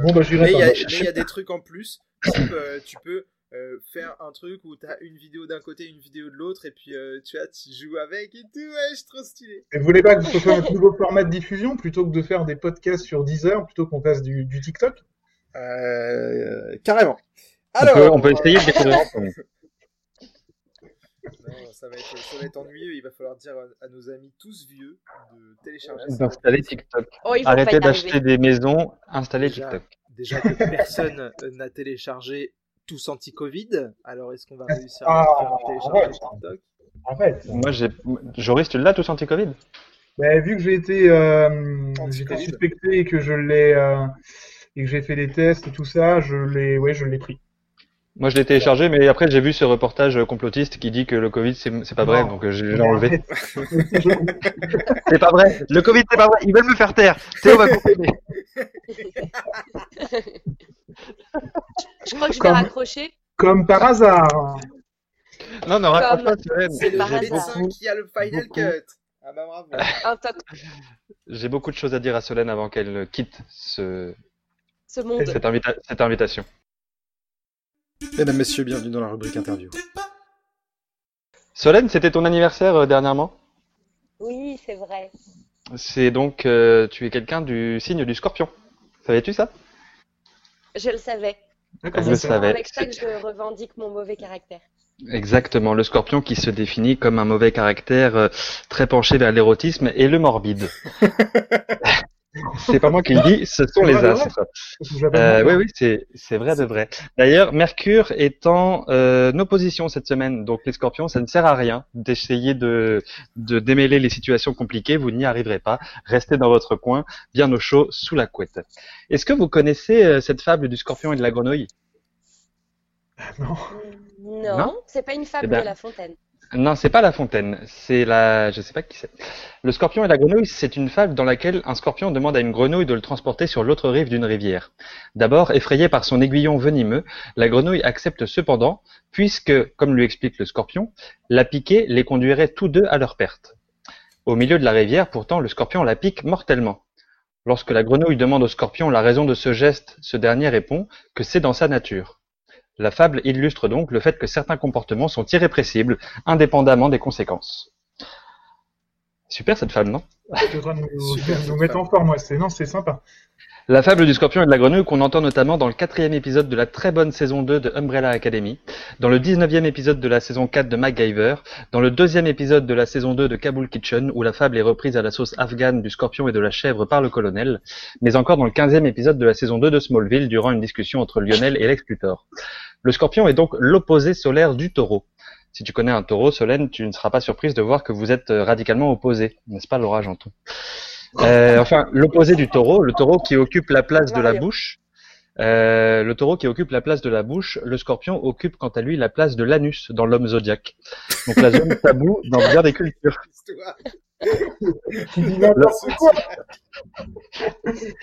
Bon, bah, j'irai Mais il y, a- pas. mais il y a des trucs en plus. Type, euh, tu peux euh, faire un truc où t'as une vidéo d'un côté, une vidéo de l'autre, et puis euh, tu vois, tu joues avec et tout. Ouais, c'est trop stylé. Et vous voulez pas que ce soit un nouveau format de diffusion plutôt que de faire des podcasts sur Deezer, plutôt qu'on fasse du, du TikTok? Euh, carrément. On peut, on peut essayer de découvrir. Non, ça va, être, ça va être ennuyeux. Il va falloir dire à, à nos amis tous vieux de télécharger. D'installer TikTok. Oh, Arrêtez d'acheter des maisons, installez Déjà. TikTok. Déjà que personne n'a téléchargé tous anti-Covid, alors est-ce qu'on va réussir Ah, à faire télécharger arrête. TikTok? Arrête. Moi, j'ai, Joris, tu l'as tous anti-Covid Bah, vu que j'ai été, euh, suspecté et que je l'ai euh, et que j'ai fait des tests et tout ça, je l'ai, ouais, je l'ai pris. Moi, je l'ai téléchargé, mais après, j'ai vu ce reportage complotiste qui dit que le Covid, c'est, pas vrai, Non. donc euh, j'ai enlevé. C'est pas vrai. Le Covid, c'est pas vrai. Ils veulent me faire taire. Théo va couper. Je crois que je vais Comme- raccrocher. Comme par hasard. Non, non, Comme- pas, Solène. C'est le médecin beaucoup, qui a le final beaucoup. cut. Ah bah bravo. Toc. j'ai beaucoup de choses à dire à Solène avant qu'elle quitte ce, Ce monde. cette, invita- cette invitation. Mesdames, Messieurs, bienvenue dans la rubrique interview. Solène, c'était ton anniversaire euh, dernièrement? Oui, c'est vrai. C'est donc, euh, tu es quelqu'un du signe du scorpion. Savais-tu ça? Je le savais. Elle le savait. avec ça que je revendique mon mauvais caractère. Exactement, le scorpion qui se définit comme un mauvais caractère euh, très penché vers l'érotisme et le morbide. c'est pas moi qui le dis, ce sont les as. Euh, oui, oui, c'est c'est vrai de vrai. D'ailleurs, Mercure est en euh, opposition cette semaine, donc les Scorpions, ça ne sert à rien d'essayer de de démêler les situations compliquées. Vous n'y arriverez pas. Restez dans votre coin, bien au chaud, sous la couette. Est-ce que vous connaissez euh, cette fable du Scorpion et de la Grenouille? Non. Non, c'est pas une fable Eh ben, de La Fontaine. Non, c'est pas La Fontaine. C'est la, je sais pas qui c'est. Le Scorpion et la Grenouille, c'est une fable dans laquelle un scorpion demande à une grenouille de le transporter sur l'autre rive d'une rivière. D'abord, effrayée par son aiguillon venimeux, la grenouille accepte cependant, puisque, comme lui explique le scorpion, la piquer les conduirait tous deux à leur perte. Au milieu de la rivière, pourtant, le scorpion la pique mortellement. Lorsque la grenouille demande au scorpion la raison de ce geste, ce dernier répond que c'est dans sa nature. La fable illustre donc le fait que certains comportements sont irrépressibles, indépendamment des conséquences. Super cette fable, non? Nous, mettre en forme, ouais. C'est, non, c'est sympa. La fable du scorpion et de la grenouille qu'on entend notamment dans le quatrième épisode de la très bonne saison 2 de Umbrella Academy, dans le 19e épisode de la saison 4 de MacGyver, dans le deuxième épisode de la saison 2 de Kabul Kitchen, où la fable est reprise à la sauce afghane du scorpion et de la chèvre par le colonel, mais encore dans le 15e épisode de la saison 2 de Smallville, durant une discussion entre Lionel et Lex Luthor. Le scorpion est donc l'opposé solaire du taureau. Si tu connais un taureau, Solène, tu ne seras pas surprise de voir que vous êtes euh, radicalement opposés, n'est-ce pas Laura Janton? Euh, Enfin, l'opposé du taureau, le taureau qui occupe la place de la bouche. Euh, le taureau qui occupe la place de la bouche, le scorpion occupe quant à lui la place de l'anus dans l'homme zodiaque. Donc la zone taboue dans bien des cultures. Tu dis n'importe quoi.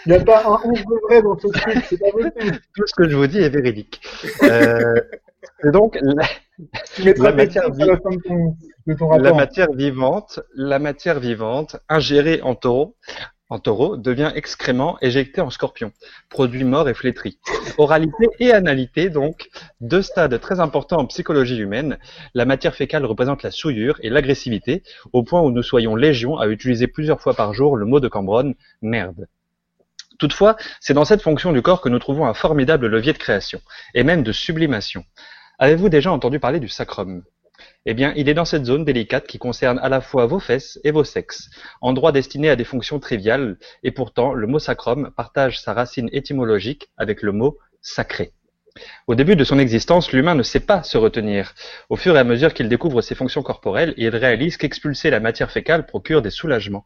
Il n'y a pas un 11 de vrai dans ce truc, c'est pas possible. Tout ce que je vous dis est véridique. Euh, et donc la, matière la fin de ton, de ton la rapport. matière vivante, la matière vivante ingérée en taureau, en taureau devient excrément éjecté en scorpion, produit mort et flétri. Oralité et analité, donc, deux stades très importants en psychologie humaine. La matière fécale représente la souillure et l'agressivité, au point où nous soyons légion à utiliser plusieurs fois par jour le mot de Cambronne, merde. Toutefois, c'est dans cette fonction du corps que nous trouvons un formidable levier de création, et même de sublimation. Avez-vous déjà entendu parler du sacrum? Eh bien, il est dans cette zone délicate qui concerne à la fois vos fesses et vos sexes, endroit destiné à des fonctions triviales, et pourtant le mot sacrum partage sa racine étymologique avec le mot sacré. Au début de son existence, l'humain ne sait pas se retenir. Au fur et à mesure qu'il découvre ses fonctions corporelles, il réalise qu'expulser la matière fécale procure des soulagements.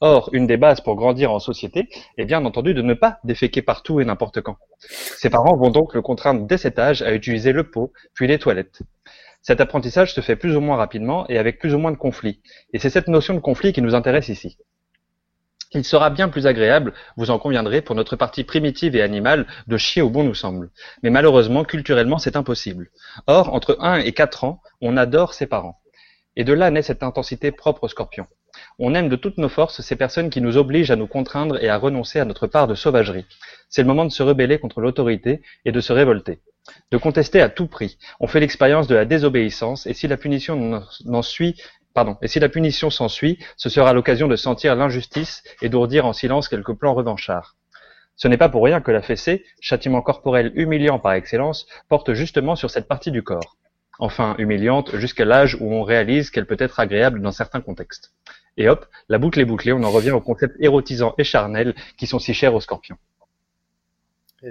Or, une des bases pour grandir en société est bien entendu de ne pas déféquer partout et n'importe quand. Ses parents vont donc le contraindre dès cet âge à utiliser le pot, puis les toilettes. Cet apprentissage se fait plus ou moins rapidement et avec plus ou moins de conflits. Et c'est cette notion de conflit qui nous intéresse ici. Il sera bien plus agréable, vous en conviendrez, pour notre partie primitive et animale de chier où bon nous semble. Mais malheureusement, culturellement, c'est impossible. Or, entre 1 et 4 ans, on adore ses parents. Et de là naît cette intensité propre au scorpion. On aime de toutes nos forces ces personnes qui nous obligent à nous contraindre et à renoncer à notre part de sauvagerie. C'est le moment de se rebeller contre l'autorité et de se révolter. De contester à tout prix. On fait l'expérience de la désobéissance et si la punition n'en- suit s'ensuit, ce sera l'occasion de sentir l'injustice et d'ourdir en silence quelques plans revanchards. Ce n'est pas pour rien que la fessée, châtiment corporel humiliant par excellence, porte justement sur cette partie du corps. Enfin, humiliante jusqu'à l'âge où on réalise qu'elle peut être agréable dans certains contextes. Et hop, la boucle est bouclée, on en revient aux concepts érotisants et charnels qui sont si chers aux scorpions. Et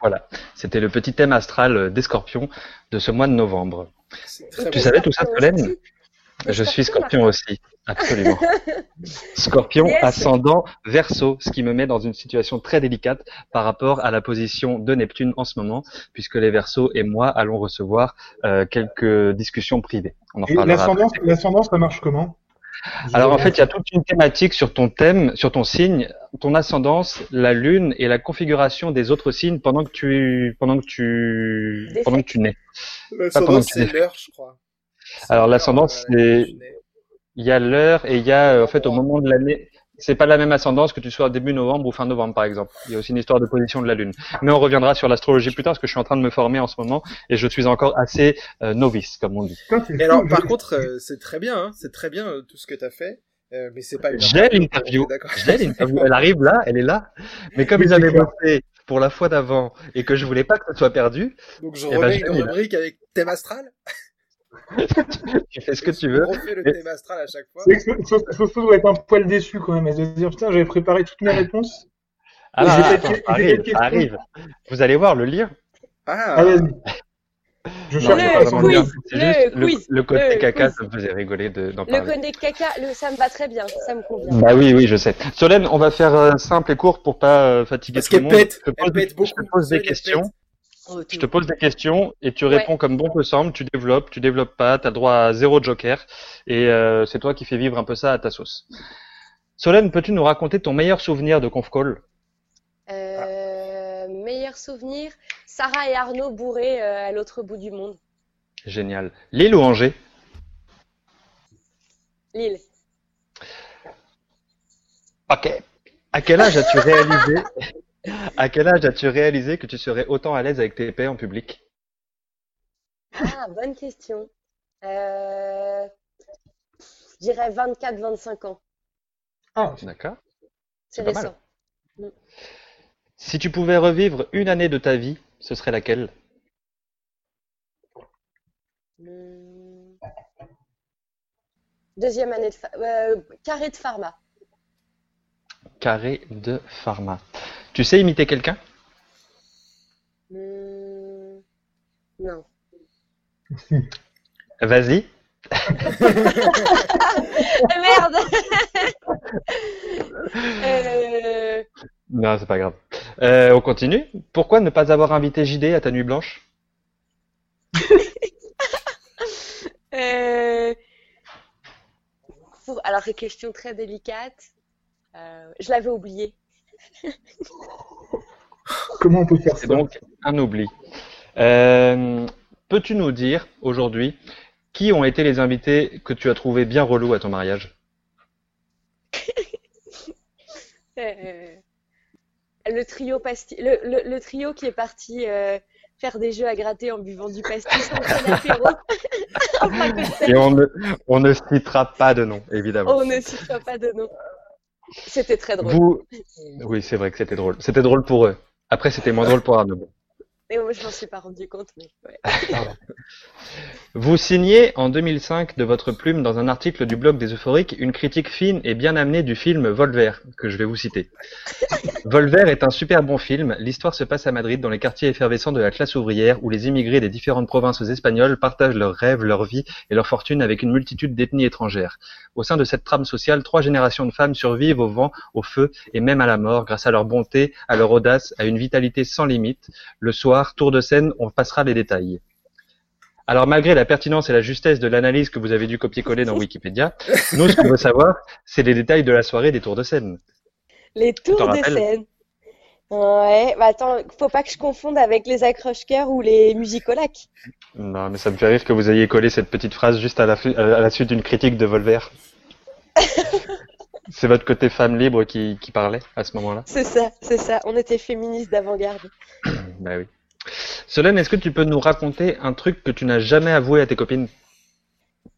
Voilà, c'était le petit thème astral des scorpions de ce mois de novembre. Tu bon. savais tout ça, Scorpion Solène? Je suis Scorpion, aussi, absolument. Scorpion Yes. ascendant verso, ce qui me met dans une situation très délicate par rapport à la position de Neptune en ce moment, puisque les versos et moi allons recevoir euh, quelques discussions privées. On en Et reparlera. l'ascendance, l'ascendance, ça marche comment? Alors en fait, il y a toute une thématique sur ton thème, sur ton signe, ton ascendance, la lune et la configuration des autres signes pendant que tu pendant que tu pendant que tu nais. Tu c'est l'heure, je crois. Alors, l'heure, l'ascendant, euh, c'est- Il y a l'heure et il y a euh, en fait au moment de l'année. C'est pas la même ascendance que tu sois début novembre ou fin novembre par exemple. Il y a aussi une histoire de position de la lune. Mais on reviendra sur l'astrologie plus tard parce que je suis en train de me former en ce moment et je suis encore assez euh, novice comme on dit. Et alors, par contre, euh, c'est très bien, hein, c'est très bien euh, tout ce que t'as fait, euh, mais c'est pas une J'ai interview, l'interview. J'ai l'interview. Elle arrive là, elle est là. Mais comme ils avaient bossé pour la fois d'avant et que je voulais pas que ça soit perdu, Donc je Eh ben, remets une rubrique avec thème astral. Tu fais ce que tu veux. On refait le thème astral à chaque fois. Soso doit être un poil déçu quand même. Elle se dire putain, j'avais préparé toutes mes réponses. Ah, pas de- attends, de arrive, arrive. Vous allez voir le lire. Ah, Ah. Je cherche Le pas vraiment quiz, le juste le, quiz, le côté le caca, quiz. ça me faisait rigoler de- d'en Le parler. connaît caca, le, ça me va très bien, ça me convient. Bah oui, oui, je sais. Solène, on va faire euh, simple et court pour pas euh, fatiguer Parce tout le monde. pète, je te elle pose, pète je beaucoup. te pose des elle questions. Je te pose des questions et tu Ouais. réponds comme bon te semble. Tu développes, tu développes pas. T'as le droit à zéro joker et euh, c'est toi qui fais vivre un peu ça à ta sauce. Solène, peux-tu nous raconter ton meilleur souvenir de Confcall Euh, meilleur souvenir, Sarah et Arnaud bourrés euh, à l'autre bout du monde. Génial. Lille ou Angers? Lille. Ok. À quel âge as-tu réalisé? À quel âge as-tu réalisé que tu serais autant à l'aise avec tes paies en public? Ah, bonne question. Euh, je dirais 24-25 ans. Ah, D'accord. C'est récent. Si tu pouvais revivre une année de ta vie, ce serait laquelle? Hmm. Deuxième année de euh, carré de pharma. Carré de pharma. Tu sais imiter quelqu'un? Hmm. Non. Vas-y. Ah, merde Euh, Non, c'est pas grave. Euh, on continue. Pourquoi ne pas avoir invité JD à ta nuit blanche? Euh, pour- Alors, question très délicate. Euh, je l'avais oublié. comment on peut faire C'est ça donc un oubli. Euh, Peux-tu nous dire aujourd'hui qui ont été les invités que tu as trouvé bien relous à ton mariage? Euh, le trio pasti le, le, le trio qui est parti euh, faire des jeux à gratter en buvant du pastis. Et on ne, on ne citera pas de nom, évidemment. On ne citera pas de nom. C'était très drôle. Vous, oui, c'est vrai que c'était drôle. C'était drôle pour eux. Après, c'était moins drôle pour Arnaud. Et moi, je m'en suis pas rendu compte, mais ouais. Vous signez en 2005 de votre plume dans un article du blog des Euphoriques une critique fine et bien amenée du film Volver, que je vais vous citer. Volver est un super bon film. L'histoire se passe à Madrid, dans les quartiers effervescents de la classe ouvrière, où les immigrés des différentes provinces espagnoles partagent leurs rêves, leur vie et leur fortune avec une multitude d'ethnies étrangères. Au sein de cette trame sociale, trois générations de femmes survivent au vent, au feu et même à la mort grâce à leur bonté, à leur audace, à une vitalité sans limite. Le soir, tour de scène, on passera les détails. Alors malgré la pertinence et la justesse de l'analyse que vous avez dû copier-coller dans Wikipédia, nous ce qu'on veut savoir, c'est les détails de la soirée des tours de scène. Les tours de scène. Ouais, bah attends, faut pas que je confonde avec les accroche-cœurs ou les musicolacs. Non, mais ça me fait rire que vous ayez collé cette petite phrase juste à la, fu- à la suite d'une critique de Volver. c'est votre côté femme libre qui, qui parlait à ce moment-là C'est ça, c'est ça. On était féministes d'avant-garde. Bah oui. Solène, est-ce que tu peux nous raconter un truc que tu n'as jamais avoué à tes copines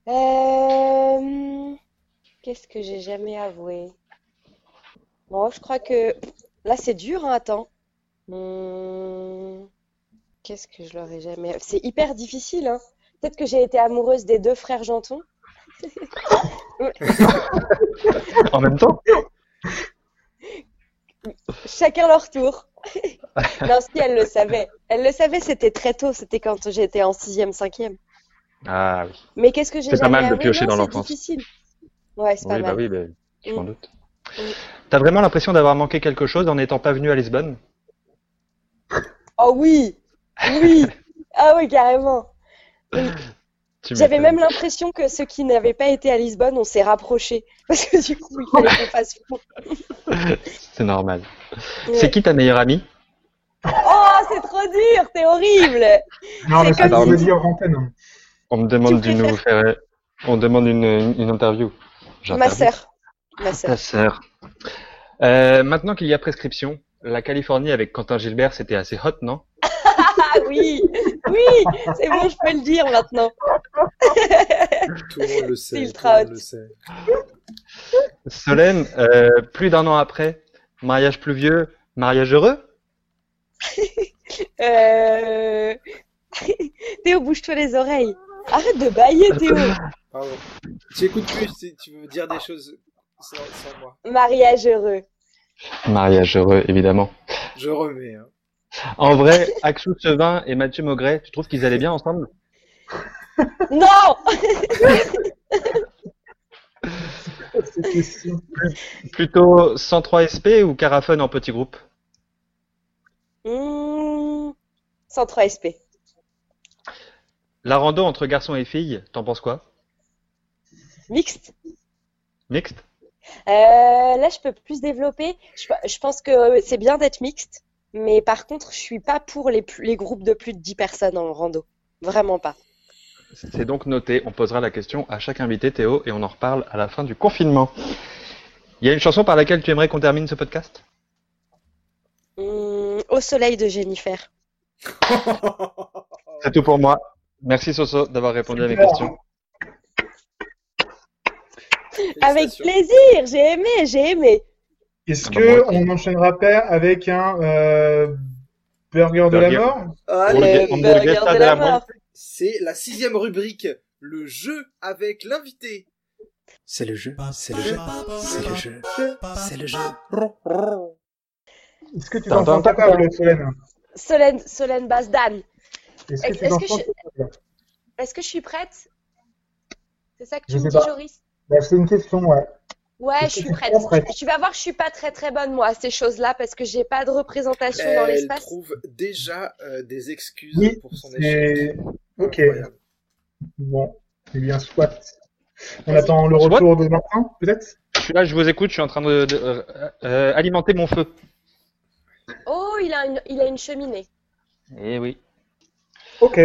Euh, Qu'est-ce que j'ai jamais avoué? Bon, je crois que là c'est dur, hein, attends. Hmm, Qu'est-ce que je leur ai jamais. C'est hyper difficile, hein. Peut-être que j'ai été amoureuse des deux frères Janton. En même temps Chacun leur tour. Non, si elle le savait. Elle le savait, c'était très tôt, c'était quand j'étais en sixième, cinquième. Ah oui. Mais qu'est-ce que j'ai C'est pas mal de piocher Non, dans c'est l'enfance. difficile. Ouais, c'est pas Oui, bah mal. oui, bah, je m'en Mm. doute. Mm. T'as vraiment l'impression d'avoir manqué quelque chose en n'étant pas venu à Lisbonne? Oh oui, oui, ah oui, carrément. J'avais même l'impression que ceux qui n'avaient pas été à Lisbonne, on s'est rapprochés. Parce que du coup, il fallait qu'on fasse fou. C'est normal. Ouais. C'est qui ta meilleure amie? Oh, c'est trop dur, t'es horrible. Non, mais C'est ça, on si- le dit en antenne. On me demande Tu de nous faire. On demande une, une, une interview. Ma sœur. Ma Ta sœur. Euh, maintenant qu'il y a prescription, la Californie avec Quentin Gilbert, c'était assez hot, non? Oui, oui, c'est bon, je peux le dire maintenant. Tout le monde le sait. Phil Tout le monde Trout. le sait. Solène, euh, plus d'un an après, mariage pluvieux, mariage heureux? Euh... Théo, bouge-toi les oreilles. Arrête de bailler, Théo. Pardon. Tu écoutes plus, tu- tu veux dire des choses sans, sans moi. Mariage heureux. Mariage heureux, évidemment. Je remets. Hein. En vrai, Axou Sevin et Mathieu Maugret, tu trouves qu'ils allaient bien ensemble? Non. Plutôt 103 SP ou Carafun en petit groupe? Mmh, 103 SP. La rando entre garçons et filles, t'en penses quoi? Mixte. Mixte? Euh, là, je peux plus développer. Je, je pense que c'est bien d'être mixte, mais par contre, je suis pas pour les, groupes de plus de 10 personnes en rando. Vraiment pas. C'est donc noté, on posera la question à chaque invité Théo et on en reparle à la fin du confinement. Il y a une chanson par laquelle tu aimerais qu'on termine ce podcast? Mmh, au soleil de Jennifer. C'est tout pour moi. Merci Soso d'avoir répondu à mes questions. Avec plaisir, j'ai aimé, j'ai aimé. Est-ce Ah bah, que moi aussi. on enchaînera pas avec un euh, burger de la mort? Hamburger, burger de de la mort. c'est la sixième rubrique, le jeu avec l'invité. C'est le jeu, c'est le jeu, c'est le jeu, c'est le jeu. Est-ce que tu Tin, t'en sens tin, tin, capable, Solène? Solène, Solène Basdan. Est-ce que je- capable Est-ce que je suis prête? C'est ça que Je tu me sais dis, pas. Joris? Bah, C'est une question, ouais. Ouais, je suis prête. Tu vas voir, je suis pas très très bonne moi à ces choses-là parce que j'ai pas de représentation dans Elle l'espace. trouve déjà euh, des excuses Oui, pour son échec. Ok, Incroyable. bon. Eh bien, soit. On attend le retour de Martin, peut-être? Je suis là, je vous écoute, je suis en train de, de- euh, euh, alimenter mon feu. Oh, il a une, il a une cheminée. Eh oui. Ok.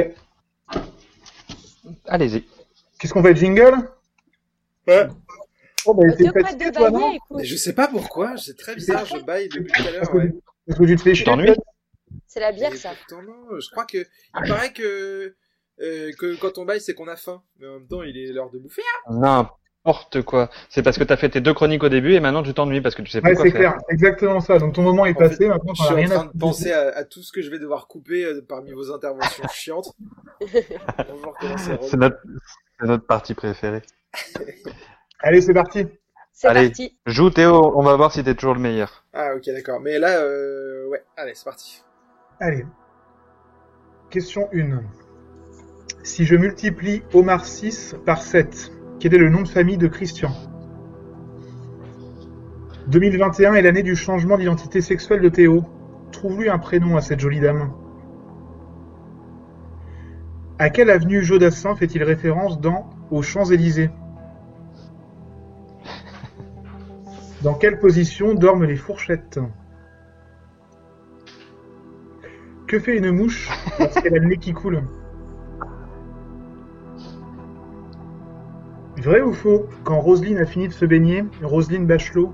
Allez-y. Qu'est-ce qu'on fait, jingle? Ouais. Oh, te de toi, non bailler, écoute. Mais je sais pas pourquoi, c'est très bizarre, je baille depuis tout à l'heure. Ouais. parce que tu te fais chier, C'est la bière, ça. non, je crois que il paraît que euh, que quand on baille, c'est qu'on a faim. Mais en même temps, il est l'heure de bouffer. N'importe quoi. C'est parce que t'as fait tes deux chroniques au début et maintenant tu t'ennuies parce que tu sais pas Ouais, quoi c'est faire. clair, exactement ça. Donc ton moment est En fait, passé, maintenant Je suis en rien train à de penser à, à tout ce que je vais devoir couper euh, parmi vos interventions chiantes. Notre, c'est notre partie préférée. Allez, c'est parti. C'est Allez. parti. Joue Théo, on va voir si t'es toujours le meilleur. Ah, ok, d'accord. Mais là, euh, ouais, allez, c'est parti. Allez. Question 1. Si je multiplie Omar 6 par 7, quel est le nom de famille de Christian? 2021 est l'année du changement d'identité sexuelle de Théo. Trouve-lui un prénom à cette jolie dame. À quelle avenue Jodassin fait-il référence dans Aux Champs-Élysées Dans quelle position dorment les fourchettes? Que fait une mouche lorsqu'elle a le nez qui coule? Vrai ou faux Quand Roselyne a fini de se baigner, Roselyne Bachelot?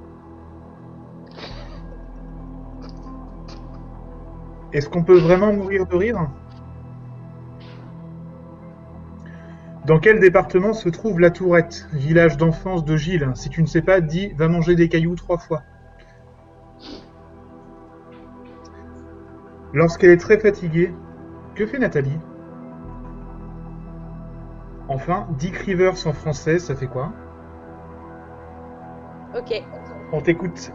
Est-ce qu'on peut vraiment mourir de rire? Dans quel département se trouve la Tourette, village d'enfance de Gilles? Si tu ne sais pas, dis va manger des cailloux trois fois. Lorsqu'elle est très fatiguée, que fait Nathalie? Enfin, Dick Rivers en français, ça fait quoi? Ok. On t'écoute.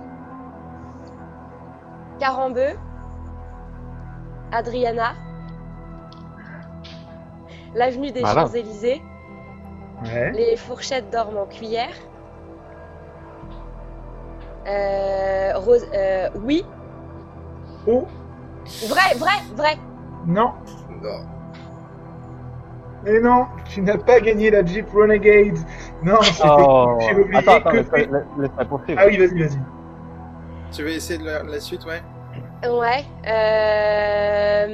Carambeu. Adriana. L'avenue des Voilà. Champs-Élysées. Ouais. Les fourchettes dorment en cuillère. Euh, Rose, euh, oui. Oh, Vrai, vrai, vrai. non. Non. Mais non, tu n'as pas gagné la Jeep Renegade. Non, c'était Oh. j'ai oublié Attends, attends, que laisse, laisse- laisse-la poursuivre. Ah oui, vas-y, vas-y. Tu veux essayer de la, la suite, ouais? Ouais. Euh,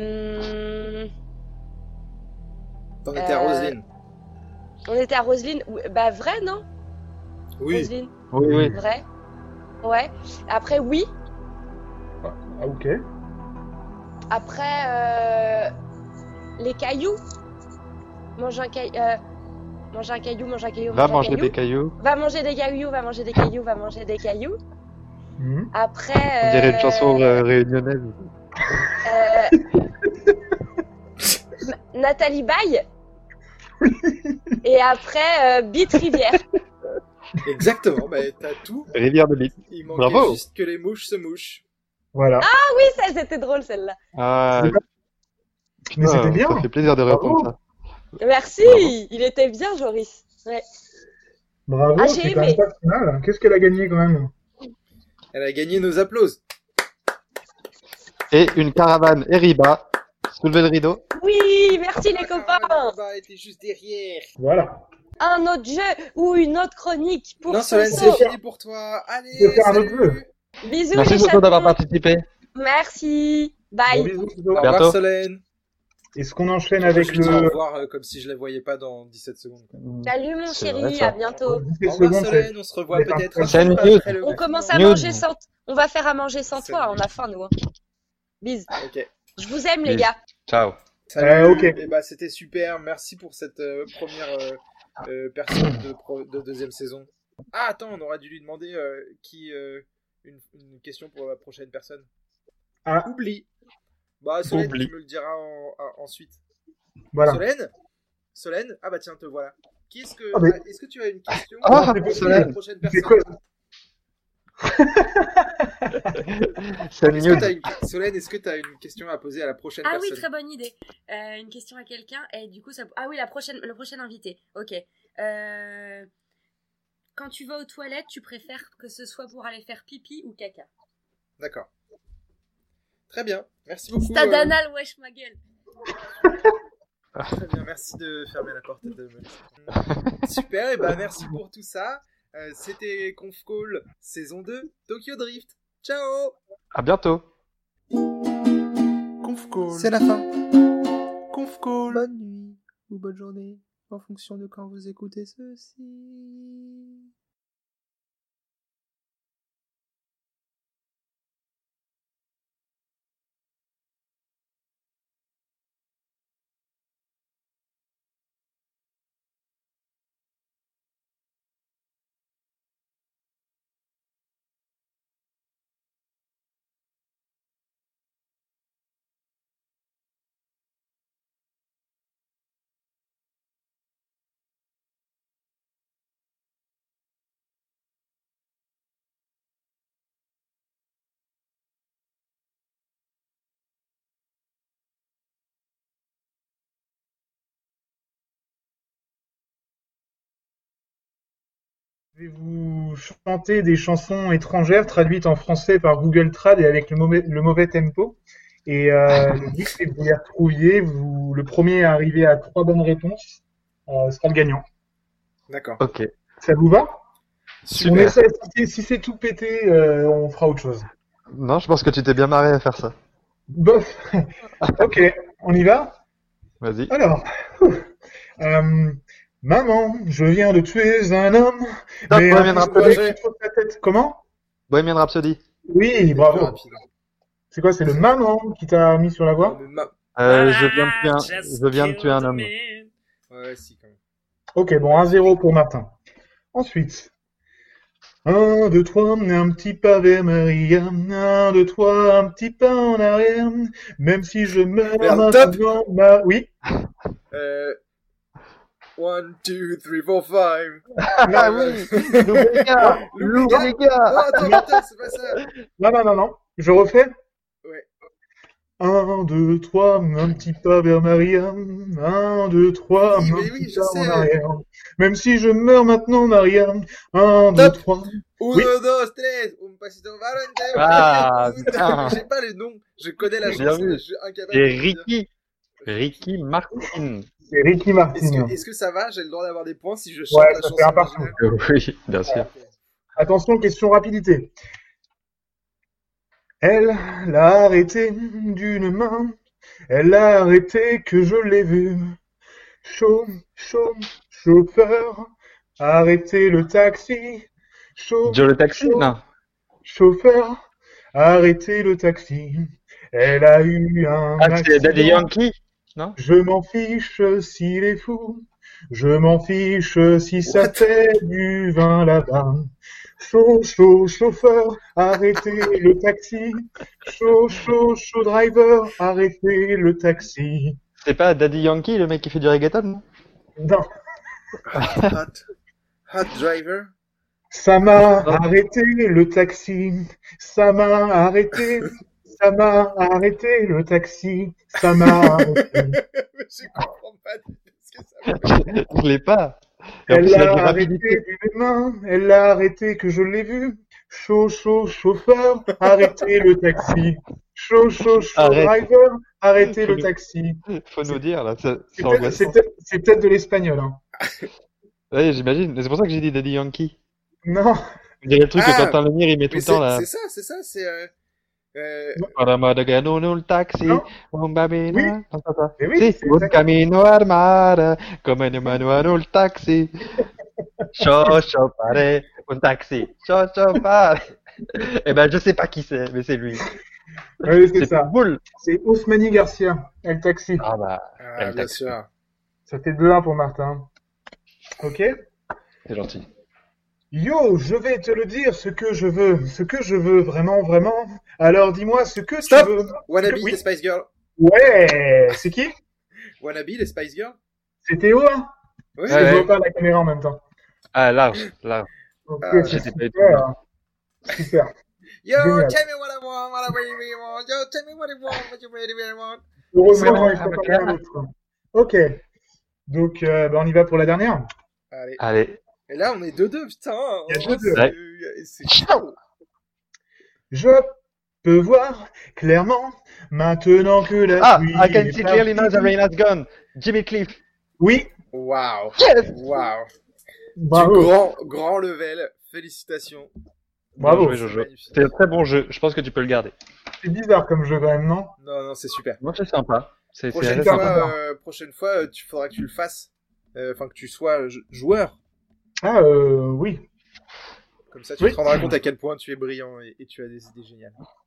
hum, T'en étais à Euh, Roselyne. on était à Roselyne. Ou- Bah vrai, non? Oui. Roselyne. Oui, oui. Vrai. Ouais. Après, oui. Ah, ok. Après, euh, les cailloux. Mange un caillou. Euh, mange un caillou, mange un caillou. Va mange manger caillou. des cailloux. Va manger des cailloux, va manger des cailloux, va manger des cailloux. Mhm. Après. On dirait une euh, chanson euh, réunionnaise. euh, Nathalie Baye. Et après, euh, Bite Rivière. Exactement, bah t'as tout. Rivière de Bite. Il manquait Bravo. juste que les mouches se mouchent. Voilà. Ah oui, ça c'était drôle celle-là. Ah, Mais c'était ah, bien. Ça fait plaisir de Bravo. répondre ça. Merci, Bravo. il était bien, Joris. Ouais. Bravo, Ah, c'est même pas. Qu'est-ce qu'elle a gagné quand même? Elle a gagné nos applauses. Et une caravane Eriba. Soulevez le rideau. Oui, merci les copains. On va être juste derrière. Voilà. Un autre jeu ou une autre chronique pour non, Solène, c'est fini pour toi. Allez, Je vais faire un autre jeu. Bisous Merci Soso d'avoir participé. Merci. Bon Bye. bisous, bisous. Au revoir, bientôt. Solène. Est-ce qu'on enchaîne avec je dis au le... revoir euh, comme si je la voyais pas dans 17 secondes. Salut mon chéri, à bientôt. 17 Au revoir, Solène. On se revoit peut-être le On commence à manger sans. On va faire à manger sans toi, on a faim nous. hein. Bis. Ok. Je vous aime les gars. Ciao. Salut. Euh, ok. Et bah, c'était super. Merci pour cette euh, première euh, euh, personne de, deuxième saison. Ah, attends, on aurait dû lui demander euh, qui euh, une, une question pour la prochaine personne. Ah. Oublie. Bah, Solène, Oublie. tu me le diras en- en- ensuite. Voilà. Solène? Solène? Ah bah tiens, te voilà. Qui est-ce que Ah, mais- Est-ce que tu as une question Ah, pour la prochaine personne? que une- Solène, est-ce que tu as une question à poser à la prochaine Ah oui, personne très bonne idée. Euh, une question à quelqu'un et du coup ça. Ah oui, la prochaine, le prochain invité. Ok. Euh, Quand tu vas aux toilettes, tu préfères que ce soit pour aller faire pipi ou caca? D'accord. Très bien. Merci beaucoup. Stade euh, anal, wesh ma gueule. Très bien, merci de fermer la porte de. Super, et bah merci pour tout ça. Euh, C'était Conf Call saison 2, Tokyo Drift. Ciao À bientôt. Conf call. C'est la fin. Conf call. Bonne nuit ou bonne journée, en fonction de quand vous écoutez ceci. Vais vous chanter des chansons étrangères traduites en français par Google Trad et avec le mauvais, le mauvais tempo. Et euh, le but, c'est que vous les retrouviez. Vous, le premier à arriver à trois bonnes réponses euh, sera le gagnant. D'accord. Ok. Ça vous va? On Super. essaie, si c'est- si c'est tout pété, euh, on fera autre chose. Non, je pense que tu t'es bien marré à faire ça. Bof. ok, on y va? Vas-y. Alors, euh, maman, je viens de tuer un homme. Mais Bohemian Rhapsody. la tête. Comment? Bohemian Rhapsody. Oui, bravo. C'est quoi C'est le maman qui t'a mis sur la voie? Euh, je viens de tuer un, je viens de tuer un homme. Ouais, si, quand même. Ok, bon, 1-0 pour Martin. Ensuite. Un, deux, trois, un petit pas vers Maria. Un, deux, trois, un petit pas en arrière. Même si je meurs Merde, maintenant. ma- Oui? Euh... 1, 2, 3, 4, 5. Ah oui, l'oublia, l'oublia. Non, attends, attends, c'est pas ça. Non, non, non, non. Je refais. Ouais. Un, deux, trois, un petit pas vers Maria. Un, deux, trois, Oui, un mais petit oui, je pas en arrière. Même si je meurs maintenant, Maria. Un, deux, trois. 1, Oui. 2, 3, un pasito varante. Ah. J'ai pas les noms. Je connais la chanson, je suis incapable Et. Ricky, Ricky Martin. C'est Ricky Est-ce Martin. que, est-ce que ça va? J'ai le droit d'avoir des points si je chante Ouais, la ça chanson fait un partout. Oui, bien sûr. Attention, question rapidité. Elle l'a arrêté d'une main. Elle l'a arrêté que je l'ai vu. Chaud, chaud, chauffeur. Arrêtez le taxi. Chaud, Joe le taxi, non. chauffeur. Arrêtez le taxi. Elle a eu un Ah, c'est Daddy accident. Je m'en fiche s'il est fou. Je m'en fiche si ça fait du vin là-bas. Chaud, chaud, chauffeur, arrêtez le taxi. Chaud, chaud, chaud driver, arrêtez le taxi. C'est pas Daddy Yankee, le mec qui fait du reggaeton non? Non, Hot, hot driver. ça m'a arrêté le taxi. Ça m'a arrêté. Ça m'a arrêté le taxi. Ça m'a arrêté. je comprends pas ce que ça veut dire. Je l'ai pas. Elle il a l'a arrêté d'une main, elle l'a arrêté que je l'ai vu. Chaud, chaud, chauffeur, arrêtez le taxi. Chaud, chaud, chaud, driver, arrêtez le taxi. Faut nous dire, là, C'est peut-être de l'espagnol. Hein. Ouais, j'imagine. Mais C'est pour ça que j'ai dit Daddy Yankee. Non, On dirait le truc Ah, que Quentin Lemire, il met tout le temps là. c'est ça, c'est ça, c'est. Euh, euh, Para Madagascar, no, le taxi, un. Oui. Ça. mais oui, c'est un camino al mare, come un manuano il taxi. Ciao, ciao, pare, un taxi. Ciao, ciao, pare. Eh ben, je sais pas qui c'est, mais c'est lui. Oui, c'est ça. C'est Ousmani Garcia, El Taxi. Ah bah, ah, Elle bien taxe. sûr. Ça fait 2-1 pour Martin. Ok c'est gentil. Yo, je vais te le dire ce que je veux, ce que je veux vraiment, vraiment. Alors dis-moi ce que Stop tu veux. Wannabe, Oui. les Spice Girls. Ouais, c'est qui? Wannabe, les Spice Girls. C'est Théo, hein? Ouais. Je Ouais. vois pas la caméra en même temps. Ah, large, large. Ok, Ah, c'est j'étais pas super. Super. Yo, Génial. tell me what I want, what I really want. Yo, tell me what I want, what you really, really want. Heureusement, il faut pas la- faire d'autre. Ok. Donc, euh, bah, on y va pour la dernière. Allez. Allez. Et là, on est 2-2, putain. Il y a Oh, 2-2. c'est- Ouais. C'est chaud. Je peux voir clairement maintenant que la Ah, pluie I can see clearly now the rain has gone. Jimmy Cliff. Oui, Waouh. Yes. Waouh. Du bravo. grand, grand level. Félicitations. Bravo. Jojo. C'est un très bon jeu. Je pense que tu peux le garder. C'est bizarre comme jeu quand même, non? Non, non, c'est super. Moi, c'est sympa. C'est Prochaine sympa. euh, prochaine fois, euh, tu faudra que tu le fasses. Euh, Enfin, que tu sois jou- joueur. Ah, euh, oui. Comme ça, tu Oui. te rendras compte à quel point tu es brillant et, et tu as des idées géniales.